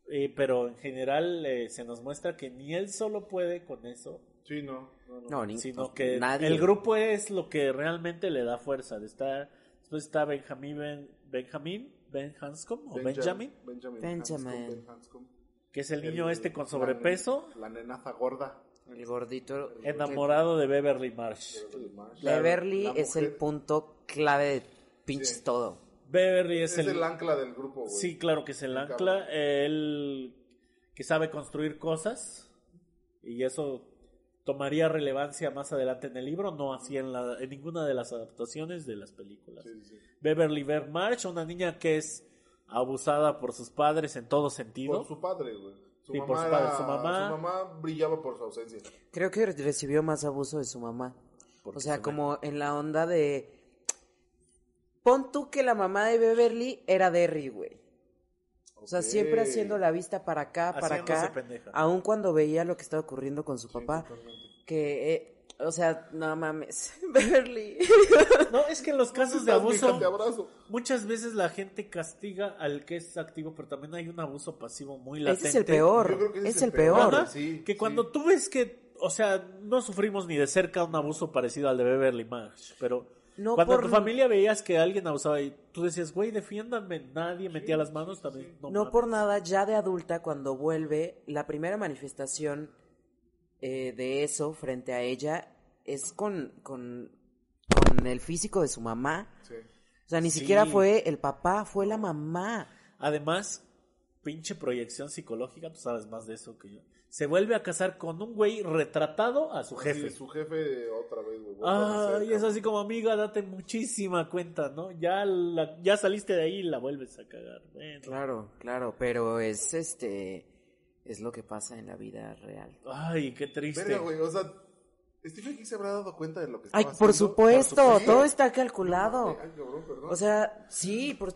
Speaker 3: eh, pero en general eh, se nos muestra que ni él solo puede con eso,
Speaker 2: Sí, no. No, no.
Speaker 3: Sino que
Speaker 1: nadie.
Speaker 3: el grupo es lo que realmente le da fuerza. Está, después está Benjamin, Ben- Benjamin, Ben Hanscom o Benjamin,
Speaker 2: Benjamin.
Speaker 1: Benjamin.
Speaker 2: Hanscom, Ben Hanscom.
Speaker 3: que es el niño
Speaker 2: El-
Speaker 3: este con
Speaker 2: la
Speaker 3: sobrepeso,
Speaker 2: nen- La, nenaza gorda.
Speaker 1: El gordito.
Speaker 3: enamorado de Beverly Marsh.
Speaker 1: Beverly
Speaker 2: La
Speaker 1: es el punto clave de pinches
Speaker 2: Sí.
Speaker 1: todo.
Speaker 3: Beverly es,
Speaker 2: Es el ancla del grupo, güey.
Speaker 3: Sí, claro que es el
Speaker 2: Muy
Speaker 3: ancla.
Speaker 2: cabrón.
Speaker 3: Él que sabe construir cosas y eso tomaría relevancia más adelante en el libro, no así en, la, en ninguna de las adaptaciones de las películas.
Speaker 2: Sí, sí, sí.
Speaker 3: Beverly Bear March, una niña que es abusada por sus padres en todo sentido.
Speaker 2: Por su padre, güey. Su,
Speaker 3: Sí,
Speaker 2: mamá
Speaker 3: por su
Speaker 2: era-
Speaker 3: padre, su mamá-
Speaker 2: su mamá brillaba por su ausencia.
Speaker 1: Creo que recibió más abuso de su mamá.
Speaker 3: Porque
Speaker 1: O sea,
Speaker 3: se
Speaker 1: como en la onda de. Pon tú que la mamá de Beverly era Derry, güey. O sea, siempre haciendo la vista para acá, para
Speaker 3: Haciéndose
Speaker 1: acá.
Speaker 3: pendeja.
Speaker 1: Aun cuando veía lo que estaba ocurriendo con su
Speaker 2: Sí,
Speaker 1: papá.
Speaker 2: totalmente.
Speaker 1: Que, eh, o sea, no mames. Beverly.
Speaker 3: No, es que en los casos de
Speaker 2: Estás, mija,
Speaker 3: abuso
Speaker 2: abrazo.
Speaker 3: muchas veces la gente castiga al que es activo, pero también hay un abuso pasivo muy
Speaker 1: Ese
Speaker 3: latente.
Speaker 1: es el peor.
Speaker 2: Yo creo que ese
Speaker 1: es el peor.
Speaker 3: Ajá,
Speaker 2: Sí,
Speaker 3: que
Speaker 2: sí.
Speaker 3: cuando tú ves que, o sea, no sufrimos ni de cerca un abuso parecido al de Beverly Marsh, pero
Speaker 1: No
Speaker 3: cuando en
Speaker 1: por-
Speaker 3: tu familia veías que alguien abusaba y tú decías, güey, defiéndanme, nadie metía las manos también. No,
Speaker 1: No por nada, ya de adulta, cuando vuelve, la primera manifestación eh, de eso frente a ella es con, con, con el físico de su mamá.
Speaker 2: Sí.
Speaker 1: O sea, ni
Speaker 3: Sí.
Speaker 1: siquiera fue el papá, fue la mamá.
Speaker 3: Además, pinche proyección psicológica, tú sabes más de eso que yo. Se vuelve a casar con un güey retratado a su jefe.
Speaker 2: Sí, su jefe otra vez, güey.
Speaker 3: Ah, y es así como amiga, date muchísima cuenta, ¿no? Ya, la- ya saliste de ahí y la vuelves a cagar. Bueno.
Speaker 1: Claro, claro, pero es este es lo que pasa en la vida real.
Speaker 3: Ay, qué triste.
Speaker 2: Verga, güey, o sea, Stephen King se habrá dado cuenta de lo que
Speaker 1: Ay,
Speaker 2: estaba
Speaker 1: por
Speaker 2: haciendo.
Speaker 1: supuesto,
Speaker 2: Por supuesto.
Speaker 1: todo está calculado.
Speaker 2: Ay, cabrón, perdón.
Speaker 1: O sea, sí, por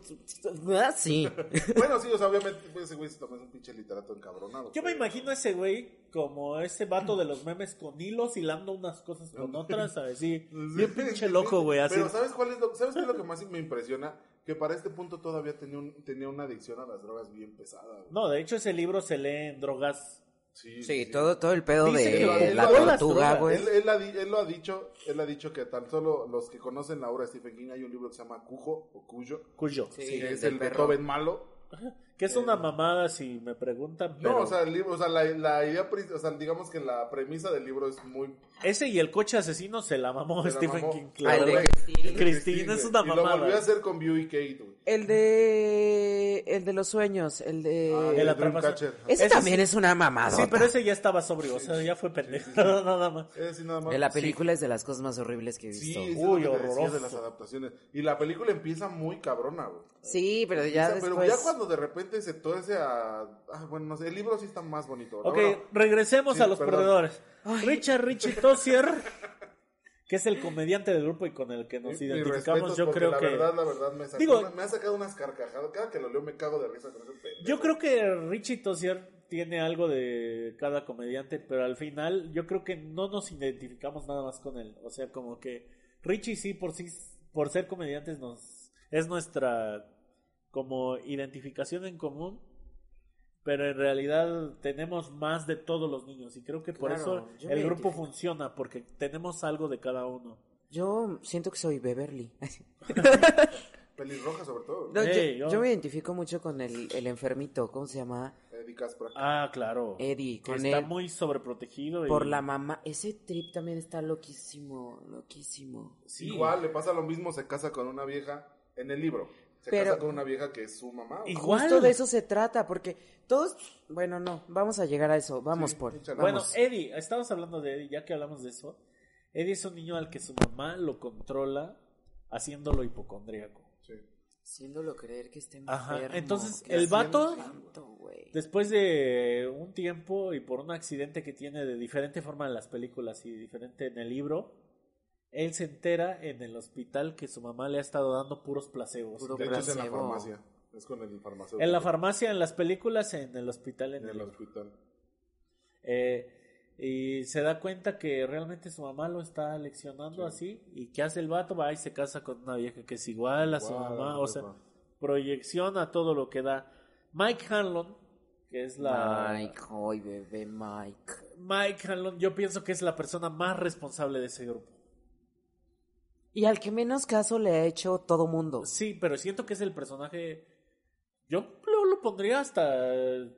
Speaker 1: ah, sí.
Speaker 2: bueno, sí, o sea, obviamente pues, ese güey sí también es un pinche literato encabronado.
Speaker 3: Yo me imagino a ese güey como ese vato de los memes con hilos hilando unas cosas con otras, a decir, bien pinche loco, güey, así.
Speaker 2: Pero ¿sabes cuál es lo, ¿sabes qué es lo que más me impresiona? Que para este punto todavía tenía, un- tenía una adicción a las drogas bien pesada. güey.
Speaker 3: No, de hecho ese libro se lee en drogas.
Speaker 2: Sí,
Speaker 1: Sí, todo, todo el pedo
Speaker 3: Dice
Speaker 1: de la tortuga, güey.
Speaker 2: Él, él él lo ha dicho, él ha dicho que tan solo los que conocen la obra de Stephen King hay un libro que se llama Cujo o Cuyo,
Speaker 3: Cuyo.
Speaker 1: Sí,
Speaker 2: que es el
Speaker 1: perro.
Speaker 2: Beethoven malo.
Speaker 3: Que es una mamada si me preguntan, pero
Speaker 2: No, o sea, el libro, o sea, la, la idea, o sea, digamos que la premisa del libro es muy
Speaker 3: ese y el coche asesino se la mamó
Speaker 2: Se la
Speaker 3: Stephen
Speaker 2: mamó.
Speaker 3: King. Claro, güey.
Speaker 1: Christine.
Speaker 3: Christine es una
Speaker 2: Y lo volvió a
Speaker 3: mamada.
Speaker 2: hacer con View y Kate, güey.
Speaker 1: El de el de los sueños, el de
Speaker 2: Ah,
Speaker 3: el
Speaker 2: Dreamcatcher.
Speaker 1: Ese
Speaker 3: Ese
Speaker 1: también
Speaker 3: sí-
Speaker 1: es una mamada.
Speaker 3: Sí, pero ese ya estaba sobrio, o sea, ya fue pendejo, nada más.
Speaker 2: Ese sí nada más.
Speaker 1: En la película es de las cosas más horribles que he
Speaker 2: Sí,
Speaker 1: visto.
Speaker 2: es
Speaker 3: Uy, horroroso.
Speaker 2: de las adaptaciones. Y la película empieza muy cabrona, güey.
Speaker 1: Sí, pero ya después...
Speaker 2: Pero ya cuando de repente se tuerce a... Ah, bueno, no sé, el libro sí está más bonito.
Speaker 3: Ok,
Speaker 2: Ahora,
Speaker 3: regresemos
Speaker 2: Sí,
Speaker 3: a los
Speaker 2: perdón.
Speaker 3: perdedores. Richard Richie Tossier, que es el comediante del grupo y con el que nos identificamos, yo creo
Speaker 2: la
Speaker 3: que...
Speaker 2: verdad, la verdad, me, sacó
Speaker 3: Digo-
Speaker 2: una- me ha sacado unas carcajadas. Cada que lo leo me cago de risa con ese pendejo.
Speaker 3: Yo creo que Richie Tossier tiene algo de cada comediante, pero al final yo creo que no nos identificamos nada más con él. O sea, como que Richie sí por sí, por ser comediantes nos es nuestra como identificación en común, pero en realidad tenemos más de todos los niños y creo que por
Speaker 1: Claro,
Speaker 3: eso el grupo
Speaker 1: identifico.
Speaker 3: funciona porque tenemos algo de cada uno.
Speaker 1: Yo siento que soy Beverly.
Speaker 2: Pelirroja sobre todo.
Speaker 1: No, yo-
Speaker 3: Ey,
Speaker 1: yo,
Speaker 3: yo-
Speaker 1: me identifico mucho con el, el enfermito, ¿cómo se llama?
Speaker 2: Eddie Kasprak.
Speaker 3: Ah, claro.
Speaker 1: Eddie,
Speaker 3: Que
Speaker 1: con
Speaker 3: está
Speaker 1: él.
Speaker 3: muy sobreprotegido. y-
Speaker 1: Por la mamá. Ese trip también está loquísimo, loquísimo.
Speaker 3: Sí.
Speaker 2: Igual le pasa lo mismo, se casa con una vieja en el libro. Se
Speaker 1: Pero-
Speaker 2: casa con una vieja que es su mamá.
Speaker 3: Y-
Speaker 2: güey.
Speaker 3: Igual.
Speaker 1: Justo de eso se trata, porque todos... Bueno, no, vamos a llegar a eso. Vamos,
Speaker 2: Sí,
Speaker 1: por...
Speaker 3: Bueno. Eddie, estamos hablando de Eddie, ya que hablamos de eso. Eddie es un niño al que su mamá lo controla haciéndolo hipocondríaco.
Speaker 2: Sí.
Speaker 1: Haciéndolo creer que está
Speaker 3: Ajá,
Speaker 1: enfermo.
Speaker 3: entonces
Speaker 1: que
Speaker 3: el vato-
Speaker 1: tanto.
Speaker 3: Después de un tiempo y por un accidente que tiene de diferente forma en las películas y diferente en el libro, él se entera en el hospital que su mamá le ha estado dando puros placebos.
Speaker 1: Puro
Speaker 2: De hecho es en la farmacia. Es con el farmacéutico.
Speaker 3: En la farmacia, en las películas, en el hospital, en,
Speaker 2: En
Speaker 3: el
Speaker 2: hospital.
Speaker 3: Eh, y se da cuenta que realmente su mamá lo está leccionando así. ¿Y qué hace el vato? Va y se casa con una vieja que es igual a su mamá. O sea, proyecciona todo lo que da. Mike Hanlon, que es la...
Speaker 1: Mike, ay, bebé Mike.
Speaker 3: Mike Hanlon, yo pienso que es la persona más responsable de ese grupo.
Speaker 1: Y al que menos caso le ha hecho todo mundo.
Speaker 3: Sí, pero siento que es el personaje. Yo lo, lo pondría hasta eh,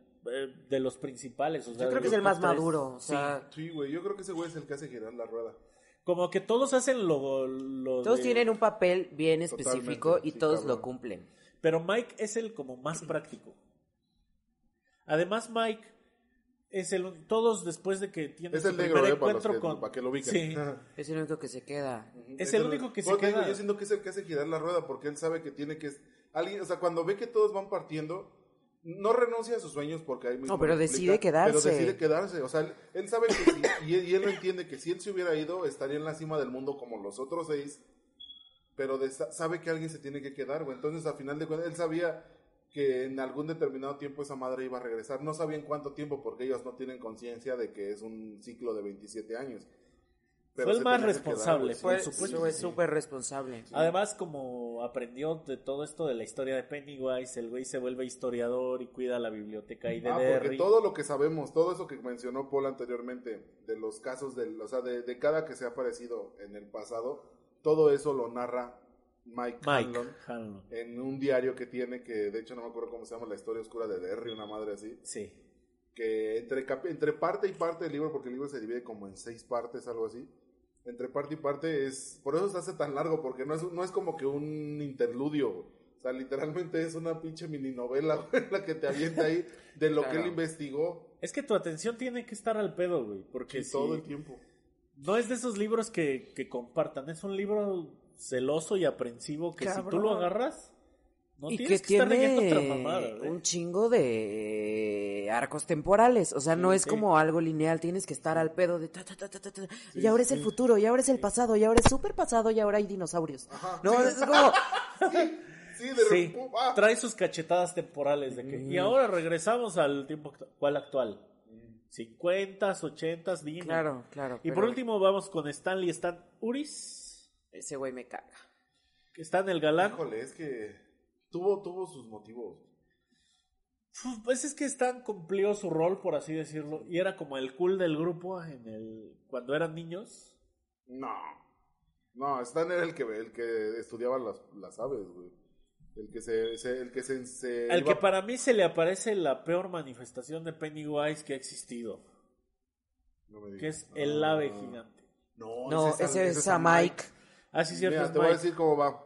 Speaker 3: de los principales. O sea,
Speaker 1: Yo creo que es el más
Speaker 3: tres.
Speaker 1: maduro. O
Speaker 3: Sí.
Speaker 1: sea,
Speaker 2: Sí, güey, yo creo que ese güey es el que hace girar la rueda.
Speaker 3: Como que todos hacen lo. lo
Speaker 1: todos
Speaker 3: de-
Speaker 1: tienen un papel bien específico
Speaker 2: Totalmente,
Speaker 1: y
Speaker 2: sí,
Speaker 1: todos
Speaker 2: cabrón.
Speaker 1: lo cumplen.
Speaker 3: Pero Mike es el como más práctico. Además, Mike es el. Todos después de que tienen
Speaker 2: Es
Speaker 3: su
Speaker 2: el negro,
Speaker 3: primer
Speaker 2: eh, para, que,
Speaker 3: con.
Speaker 2: para que lo ubiquen.
Speaker 3: Sí.
Speaker 1: Es el único que se queda.
Speaker 3: Es el único que se
Speaker 2: te digo,
Speaker 3: queda.
Speaker 2: Yo siento que es el que hace girar la rueda porque él sabe que tiene que... Alguien, o sea, cuando ve que todos van partiendo, no renuncia a sus sueños porque mismo
Speaker 1: No, pero decide quedarse.
Speaker 2: Pero decide quedarse. O sea, él, él sabe que si, y, él, y él lo entiende que si él se hubiera ido, estaría en la cima del mundo como los otros seis. Pero de- sabe que alguien se tiene que quedar, güey. Entonces, al final de cuentas, él sabía que en algún determinado tiempo esa madre iba a regresar. No sabían cuánto tiempo porque ellos no tienen conciencia de que es un ciclo de 27 años.
Speaker 3: Fue el más responsable,
Speaker 1: Fue
Speaker 3: sí.
Speaker 1: súper responsable.
Speaker 3: Además, como aprendió de todo esto de la historia de Pennywise, el güey se vuelve historiador y cuida la biblioteca ahí de
Speaker 2: Ah, porque todo lo que sabemos, todo eso que mencionó Paul anteriormente, de los casos, del, o sea, de, de cada que se ha aparecido en el pasado, todo eso lo narra Mike,
Speaker 3: Mike
Speaker 2: Hanlon
Speaker 3: Hanlon.
Speaker 2: en un diario que tiene, que de hecho no me acuerdo cómo se llama, La historia oscura de Derry, una madre así,
Speaker 3: Sí.
Speaker 2: que entre, entre parte y parte del libro, porque el libro se divide como en seis partes, algo así, entre parte y parte es, por eso se hace tan largo, porque no es, no es como que un interludio, o sea, literalmente es una pinche mini novela la que te avienta ahí de lo que
Speaker 1: Claro.
Speaker 2: él investigó
Speaker 3: Es que tu atención tiene que estar al pedo, güey. Porque
Speaker 2: Sí, todo
Speaker 3: si-
Speaker 2: el tiempo.
Speaker 3: no es de esos libros que, que compartan. Es un libro celoso y aprensivo que si tú lo agarras, no
Speaker 1: y
Speaker 3: tienes
Speaker 1: que
Speaker 3: que, estar leyendo otra
Speaker 1: tiene
Speaker 3: mamada. ¿eh?
Speaker 1: un chingo de arcos temporales. O sea, no es
Speaker 3: sí.
Speaker 1: como algo lineal. Tienes que estar al pedo de ta, ta, ta, ta, ta, ta. y ahora es el futuro, y ahora es el pasado, y ahora es súper pasado, y ahora hay dinosaurios. No, es como...
Speaker 2: Sí, de
Speaker 3: Sí,
Speaker 2: ah,
Speaker 3: trae sus cachetadas temporales de que... Y ahora regresamos al tiempo ¿cuál actual. 50, 80, dime.
Speaker 1: Claro, claro.
Speaker 3: Y por último vamos con Stanley Stan Uris,
Speaker 1: Ese güey me caga.
Speaker 3: que está en el galán.
Speaker 2: híjole, es que tuvo, tuvo sus motivos.
Speaker 3: Pues es que Stan cumplió su rol, por así decirlo, y era como el cool del grupo en el cuando eran niños.
Speaker 2: No. No, Stan era el que, el que estudiaba las, las aves, güey. El que se, se- el que se, se
Speaker 3: Al que para mí se le aparece la peor manifestación de Pennywise que ha existido,
Speaker 2: No me digas.
Speaker 3: que es el
Speaker 2: Ah.
Speaker 3: ave gigante.
Speaker 2: No,
Speaker 1: No, ese es a Mike.
Speaker 3: Ah, sí, cierto.
Speaker 2: Mira, te voy a decir cómo va.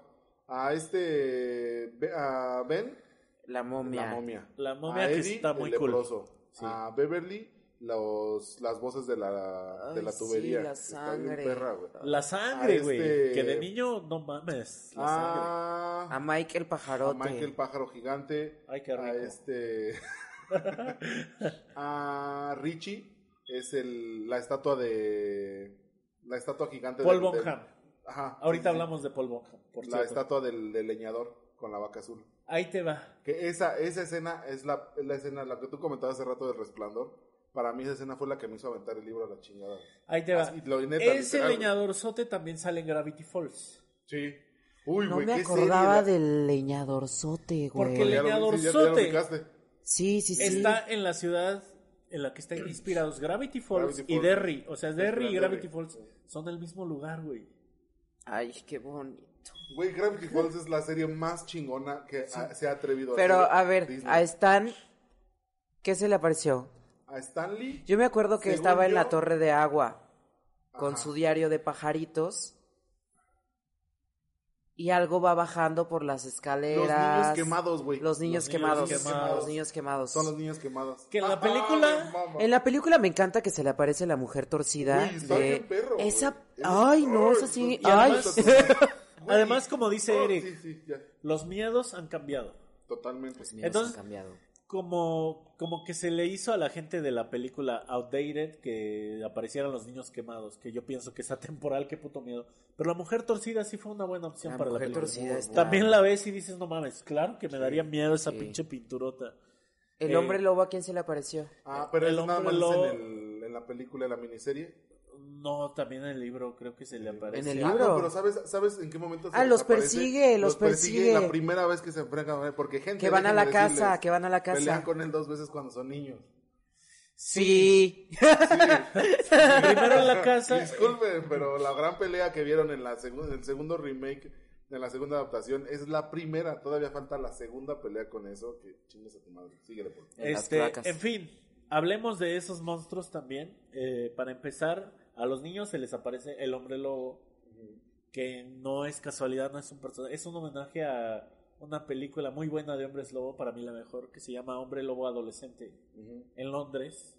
Speaker 2: A este, a Ben,
Speaker 1: La momia.
Speaker 2: la momia.
Speaker 3: La momia
Speaker 2: a
Speaker 3: que
Speaker 2: Eddie,
Speaker 3: está muy
Speaker 2: el
Speaker 3: cool. Sí.
Speaker 2: A Beverly, los, las voces de la, de
Speaker 1: Ay,
Speaker 2: la
Speaker 1: sí,
Speaker 2: tubería.
Speaker 1: la
Speaker 2: Está bien
Speaker 1: sangre.
Speaker 2: perra, güey.
Speaker 3: La sangre,
Speaker 2: A
Speaker 3: güey.
Speaker 2: este-
Speaker 3: Que de niño, no mames. La sangre.
Speaker 2: Ah,
Speaker 1: A Mike el
Speaker 2: a
Speaker 1: pajarote.
Speaker 2: Mike el pájaro gigante.
Speaker 3: Ay, qué
Speaker 2: A
Speaker 3: rico.
Speaker 2: este. a Richie es el, la estatua de. La estatua gigante
Speaker 3: Paul
Speaker 2: del-
Speaker 3: Bonham.
Speaker 2: Ajá.
Speaker 3: Ahorita
Speaker 2: sí, sí,
Speaker 3: hablamos de Paul Bonham, por
Speaker 2: sí. La
Speaker 3: cierto.
Speaker 2: estatua del, del leñador con la vaca azul.
Speaker 3: Ahí te va.
Speaker 2: Que esa, esa escena es la, es la escena, la que tú comentabas hace rato del resplandor. Para mí esa escena fue la que me hizo aventar el libro a la chingada.
Speaker 3: Ahí te va.
Speaker 2: Así, lo neta,
Speaker 3: Ese
Speaker 2: literal,
Speaker 3: leñadorzote también sale en Gravity Falls.
Speaker 2: Sí. Uy,
Speaker 1: No
Speaker 2: güey,
Speaker 1: me acordaba
Speaker 2: serie, la-
Speaker 1: del leñadorzote,
Speaker 3: Porque
Speaker 1: güey.
Speaker 2: Ya lo ya- ya lo
Speaker 3: leñadorzote.
Speaker 2: ubicaste.
Speaker 1: Sí, sí, sí.
Speaker 3: Está en la ciudad en la que están inspirados Gravity Falls
Speaker 2: Gravity
Speaker 3: y
Speaker 2: Falls.
Speaker 3: Derry. O sea, Derry y
Speaker 2: Derry.
Speaker 3: Gravity Falls son del mismo lugar, güey.
Speaker 1: Ay, qué bonito.
Speaker 2: Güey, Gravity Falls es la serie más chingona que ha- se ha atrevido
Speaker 1: Pero,
Speaker 2: hacer
Speaker 1: a ver,
Speaker 2: Disney.
Speaker 1: a Stan ¿Qué se le apareció?
Speaker 2: A Stanley.
Speaker 1: Yo me acuerdo que estaba en la
Speaker 2: yo-
Speaker 1: torre de agua con
Speaker 2: Ajá.
Speaker 1: su diario de pajaritos y algo va bajando por las
Speaker 2: Los
Speaker 1: escaleras.
Speaker 2: niños quemados, güey.
Speaker 1: Los niños
Speaker 3: Los niños
Speaker 1: quemados.
Speaker 3: quemados.
Speaker 1: Los niños quemados.
Speaker 2: Son los niños quemados.
Speaker 3: Que en la
Speaker 2: Ah,
Speaker 3: película-.
Speaker 1: En la película me encanta que se le aparece la mujer torcida
Speaker 2: Güey, está
Speaker 1: de
Speaker 2: bien perro, güey.
Speaker 1: esa
Speaker 2: Es-
Speaker 1: ay no, es así. Ay.
Speaker 2: además-
Speaker 3: como dice
Speaker 2: oh,
Speaker 3: Eric,
Speaker 2: Sí, sí, ya.
Speaker 3: los miedos han cambiado.
Speaker 2: Totalmente.
Speaker 1: Los miedos
Speaker 3: Entonces-
Speaker 1: han cambiado.
Speaker 3: Como, como que se le hizo a la gente de la película Outdated que aparecieran los niños quemados, que yo pienso que es atemporal, qué puto miedo. Pero la mujer torcida sí fue una buena opción
Speaker 1: La
Speaker 3: para la
Speaker 1: mujer
Speaker 3: película.
Speaker 1: torcida está-
Speaker 3: También la ves y dices, no mames, claro que me daría miedo esa
Speaker 1: Sí.
Speaker 3: pinche pinturota.
Speaker 1: El
Speaker 3: Eh,
Speaker 1: hombre lobo a quién se le apareció?
Speaker 2: Ah, pero
Speaker 3: El
Speaker 2: es nada más
Speaker 3: hombre lobo-
Speaker 2: en, el- en la película, en la miniserie.
Speaker 3: No, también en el libro creo que se le aparece.
Speaker 1: En el
Speaker 2: Ah,
Speaker 1: libro.
Speaker 2: no, pero ¿sabes, ¿sabes en qué momento se
Speaker 1: Ah, los
Speaker 2: aparece?
Speaker 1: persigue, los persigue.
Speaker 2: la primera vez que se enfrentan con él, porque gente...
Speaker 1: Que van a la casa, que van a la casa.
Speaker 2: Pelean con él dos veces cuando son niños.
Speaker 1: Sí.
Speaker 3: Primero en la casa.
Speaker 2: Disculpen, pero la gran pelea que vieron en la segun- en el segundo remake, en la segunda adaptación, es la primera. Todavía falta la segunda pelea con eso. Que chingues a tu madre. Síguele, por favor.
Speaker 1: En las
Speaker 3: Este,
Speaker 1: placas.
Speaker 3: en fin, hablemos de esos monstruos también. Eh, para empezar, a los niños se les aparece el hombre lobo, que no es casualidad, no es un personaje, es un homenaje a una película muy buena de hombres lobo, para mí la mejor, que se llama Hombre Lobo Adolescente, en Londres,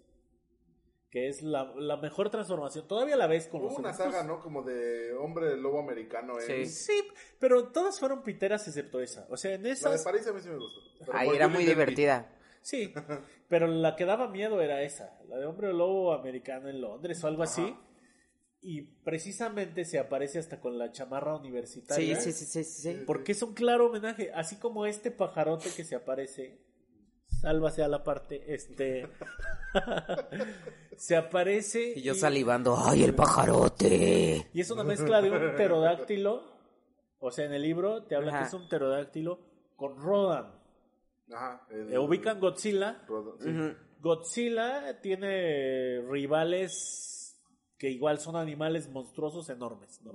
Speaker 3: que es la, la mejor transformación. Todavía la ves con
Speaker 2: Hubo
Speaker 3: los
Speaker 2: una saga, ¿no? Como de hombre lobo americano. ¿eh?
Speaker 1: Sí.
Speaker 3: Sí, pero todas fueron piteras excepto esa. O sea, en
Speaker 2: La de. París a mí sí me gustó.
Speaker 1: Ahí era muy divertida.
Speaker 3: Sí, pero la que daba miedo era esa, la de hombre lobo americano en Londres o algo así. Y precisamente se aparece hasta con la chamarra universitaria.
Speaker 1: sí, sí, sí, sí, sí.
Speaker 3: Porque es un claro homenaje, así como este pajarote que se aparece, sálvase a la parte, este se aparece
Speaker 1: Y yo salivando, ¡ay, el pajarote!
Speaker 3: y es una mezcla de un pterodáctilo, o sea, en el libro te habla
Speaker 1: Ajá.
Speaker 3: que es un pterodáctilo con Rodan.
Speaker 2: Ajá. el-
Speaker 3: Eh, ubican Godzilla,
Speaker 2: Rodo- sí.
Speaker 1: Ujú.
Speaker 3: Godzilla tiene rivales que igual son animales monstruosos enormes, ¿no?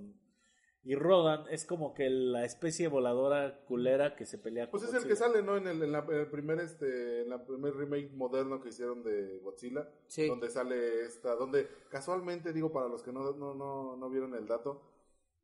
Speaker 3: Y Rodan es como que la especie voladora culera que se pelea con
Speaker 2: Pues es el que sale, ¿no? En el, en la- en el primer, este, en la primer remake moderno que hicieron de Godzilla.
Speaker 1: Sí.
Speaker 2: Donde sale esta, donde casualmente, digo, para los que no, no, no, no vieron el dato,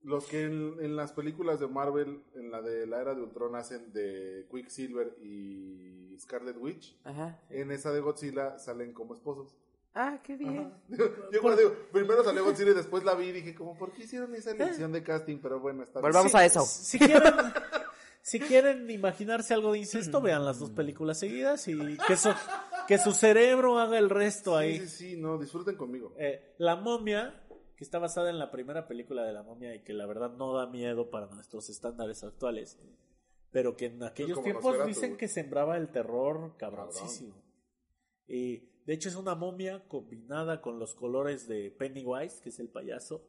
Speaker 2: los que en, en las películas de Marvel, en la de la era de Ultron, hacen de Quicksilver y Scarlet Witch,
Speaker 1: Ajá.
Speaker 2: en esa de Godzilla salen como esposos.
Speaker 1: Ah, qué bien.
Speaker 2: Yo cuando digo, primero salió Godzilla y después la vi y dije, como, ¿por qué hicieron esa elección de casting? Pero bueno, está bien.
Speaker 1: Volvamos
Speaker 3: Sí,
Speaker 1: a eso.
Speaker 3: Si quieren, si quieren imaginarse algo de incesto, vean las dos películas seguidas y que su, que su cerebro haga el resto ahí.
Speaker 2: Sí, sí, sí, no, disfruten conmigo.
Speaker 3: Eh, la momia, que está basada en la primera película de la momia y que la verdad no da miedo para nuestros estándares actuales, pero que en aquellos
Speaker 2: como
Speaker 3: tiempos dicen que sembraba el terror cabroncísimo. Y de hecho es una momia combinada con los colores de Pennywise, que es el payaso.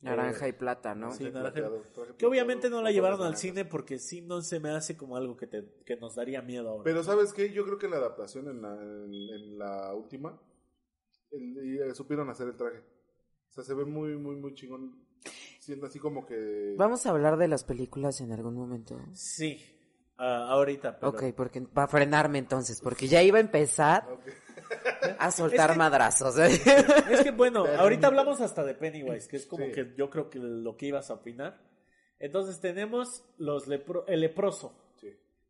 Speaker 1: Naranja y plata, ¿no?
Speaker 3: Sí, naranja.
Speaker 2: plateado,
Speaker 3: Que obviamente no la llevaron al cine porque sí no se me hace como algo que, te, que nos daría miedo ahora.
Speaker 2: Pero ¿sabes qué? Yo creo que la adaptación en la, en, en la última el- y, eh, supieron hacer el traje. O sea, se ve muy, muy, muy chingón. Siendo así como que...
Speaker 1: Vamos a hablar de las películas en algún momento.
Speaker 3: Sí, ah, ahorita. Pero...
Speaker 1: Ok, porque para frenarme entonces, porque ya iba a empezar a soltar
Speaker 3: Es que-
Speaker 1: madrazos.
Speaker 3: Es que bueno, ahorita hablamos hasta de Pennywise, que es como
Speaker 2: Sí.
Speaker 3: que yo creo que lo que ibas a opinar. Entonces tenemos los lepro- el leproso.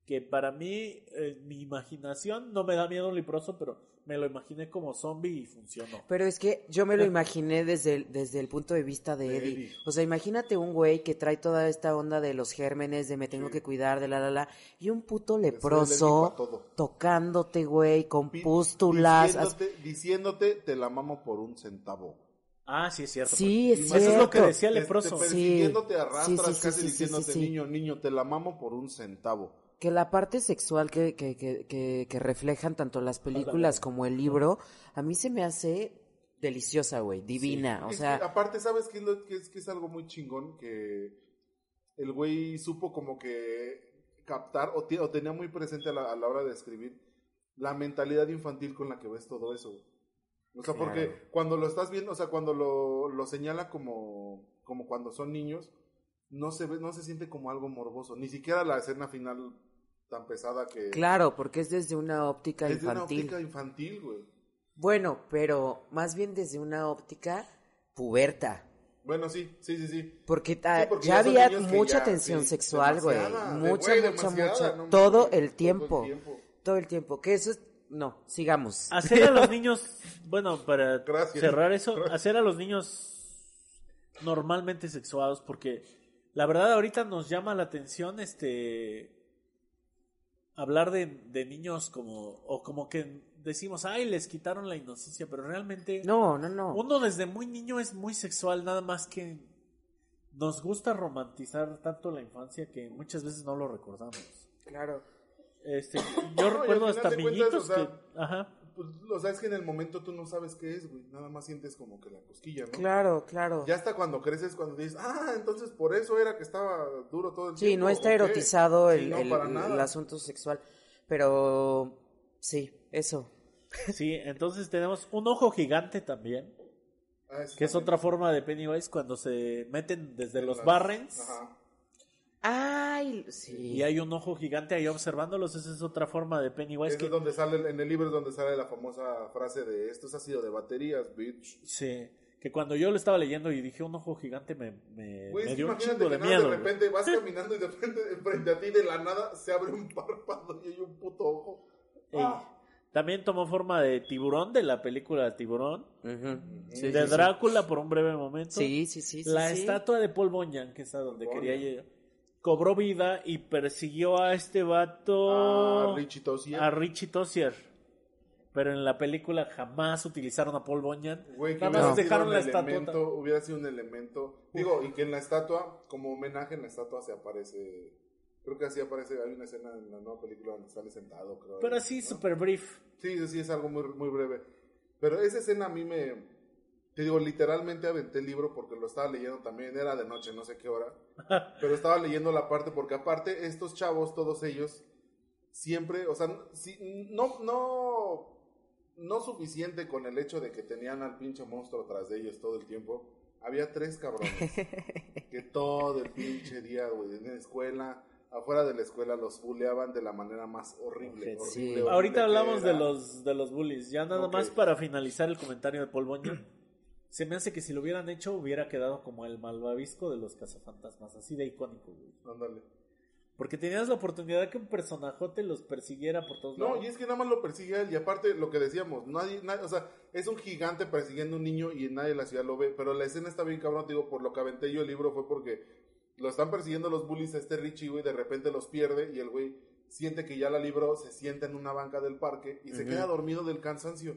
Speaker 3: Que para mí, eh, mi imaginación no me da miedo un leproso, pero me lo imaginé como zombie y funcionó.
Speaker 1: Pero es que yo me lo imaginé desde el, desde el punto de vista de
Speaker 2: De
Speaker 1: Eddie.
Speaker 2: Eddie.
Speaker 1: O sea, imagínate un güey que trae toda esta onda de los gérmenes, de me tengo que cuidar, de la la la, y un puto leproso tocándote, güey, con
Speaker 2: Pi-
Speaker 1: pústulas. as-
Speaker 2: Diciéndote, diciéndote, te la mamo por un centavo.
Speaker 3: Ah, sí, es cierto.
Speaker 1: Sí,
Speaker 3: pues.
Speaker 1: es
Speaker 3: Eso es lo que
Speaker 1: cierto.
Speaker 3: decía el leproso.
Speaker 2: Te,
Speaker 1: Sí.
Speaker 2: persiguiéndote arrastras
Speaker 1: Sí, sí, sí,
Speaker 2: casi
Speaker 1: sí, sí,
Speaker 2: diciéndote,
Speaker 1: sí, sí.
Speaker 2: niño, niño, te la mamo por un centavo.
Speaker 1: Que la parte sexual que, que, que, que, que reflejan tanto las películas como el libro, a mí se me hace deliciosa, güey, divina. o
Speaker 2: Es
Speaker 1: sea,
Speaker 2: que, aparte, ¿sabes qué es, lo- que es, que es algo muy chingón? Que el güey supo como que captar o, tenía muy presente a la, a la hora de escribir la mentalidad infantil con la que ves todo eso. O sea, porque cuando lo estás viendo, o sea, cuando lo, lo señala como, como cuando son niños, no se ve, no se siente como algo morboso. Ni siquiera la escena final tan pesada que...
Speaker 1: Claro, porque es desde una óptica
Speaker 2: Es de una
Speaker 1: infantil.
Speaker 2: óptica infantil, güey.
Speaker 1: Bueno, pero más bien desde una óptica puberta.
Speaker 2: Bueno, sí, sí, sí, sí.
Speaker 1: Porque, ta-
Speaker 2: Sí, porque
Speaker 1: ya había mucha
Speaker 2: ya,
Speaker 1: tensión
Speaker 2: sí,
Speaker 1: sexual, güey. Mucha, mucha, mucha.
Speaker 2: no
Speaker 1: todo el tiempo.
Speaker 2: todo el tiempo.
Speaker 1: Todo el tiempo. Que eso es... No, sigamos.
Speaker 3: Hacer a los niños, bueno, para
Speaker 2: Gracias.
Speaker 3: cerrar eso,
Speaker 2: Gracias.
Speaker 3: hacer a los niños normalmente sexuados, porque la verdad ahorita nos llama la atención este hablar de, de niños como, o como que decimos, ay, les quitaron la inocencia, pero realmente
Speaker 1: No, no, no.
Speaker 3: uno desde muy niño es muy sexual, nada más que nos gusta romantizar tanto la infancia que muchas veces no lo recordamos.
Speaker 1: Claro.
Speaker 3: Este, yo recuerdo hasta
Speaker 2: cuentas,
Speaker 3: amiguitos
Speaker 2: o sea,
Speaker 3: que, ajá,
Speaker 2: Pues, o sea, es que en el momento tú no sabes qué es, güey. Nada más sientes como que la cosquilla, ¿no?
Speaker 1: Claro, claro.
Speaker 2: Ya hasta cuando creces, cuando dices, ah, entonces por eso era que estaba duro todo el
Speaker 1: Sí,
Speaker 2: tiempo.
Speaker 1: no está
Speaker 2: ¿o qué?".
Speaker 1: erotizado
Speaker 2: Sí,
Speaker 1: el,
Speaker 2: no,
Speaker 1: el- asunto sexual. Pero sí, eso.
Speaker 3: Sí, entonces tenemos un ojo gigante también,
Speaker 2: Ah,
Speaker 3: que es otra forma de Pennywise cuando se meten desde
Speaker 2: En
Speaker 3: los
Speaker 2: las-
Speaker 3: barrens
Speaker 2: Ajá.
Speaker 1: Ay, sí.
Speaker 3: y hay un ojo gigante ahí observándolos, esa es otra forma de Pennywise
Speaker 2: Ese
Speaker 3: que
Speaker 2: es donde sale, en el libro es donde sale la famosa frase de esto es ácido de baterías, bitch.
Speaker 3: sí, que cuando yo lo estaba leyendo y dije un ojo gigante me, me, me
Speaker 2: es
Speaker 3: dio un chingo de miedo.
Speaker 2: de repente vas caminando y de repente frente a ti de la nada se abre un párpado y hay un puto ojo.
Speaker 3: Ey,
Speaker 2: Ah.
Speaker 3: También tomó forma de tiburón de la película Tiburón.
Speaker 1: Sí,
Speaker 3: de
Speaker 1: sí, sí.
Speaker 3: Drácula por un breve momento.
Speaker 1: Sí, sí, sí. sí,
Speaker 3: la
Speaker 1: sí.
Speaker 3: estatua de Paul Bunyan, que es a donde quería llegar, cobró vida y persiguió a este vato.
Speaker 2: Ah, Richie Tozier.
Speaker 3: a Richie Tozier. Pero en la película jamás utilizaron a Paul Bunyan.
Speaker 2: Güey,
Speaker 3: Nada más dejaron la estatua.
Speaker 2: hubiera sido un elemento. Digo, y que en la estatua, como homenaje en la estatua se aparece. Creo que así aparece, hay una escena en la nueva película donde sale sentado, creo.
Speaker 3: Pero así,
Speaker 2: ¿no?
Speaker 3: super brief.
Speaker 2: Sí, sí, sí, es algo muy, muy breve. Pero esa escena a mí me. Te digo, literalmente aventé el libro porque lo estaba leyendo también. Era de noche, no sé qué hora. pero estaba leyendo la parte porque, aparte, estos chavos, todos ellos, siempre, o sea, si- no, no. No suficiente con el hecho de que tenían al pinche monstruo tras de ellos todo el tiempo. Había tres cabrones que todo el pinche día, güey, en la escuela, afuera de la escuela, los buleaban de la manera más horrible.
Speaker 1: Sí.
Speaker 2: horrible,
Speaker 3: Ahorita hablamos de los, de los bullies. Ya nada más para finalizar el comentario de Paul. Se me hace que si lo hubieran hecho hubiera quedado como el malvavisco de los cazafantasmas. Así de icónico, güey.
Speaker 2: Ándale.
Speaker 3: Porque tenías la oportunidad de que un personajote los persiguiera por todos
Speaker 2: No,
Speaker 3: lados.
Speaker 2: y es que nada más lo persigue a él. Y aparte, lo que decíamos, nadie, nadie- o sea, es un gigante persiguiendo a un niño y nadie en la ciudad lo ve. Pero la escena está bien cabrón, te digo, por lo que aventé yo el libro fue porque lo están persiguiendo los bullies a este Richie, güey, de repente los pierde y el güey siente que ya la libró, se sienta en una banca del parque y se queda dormido del cansancio.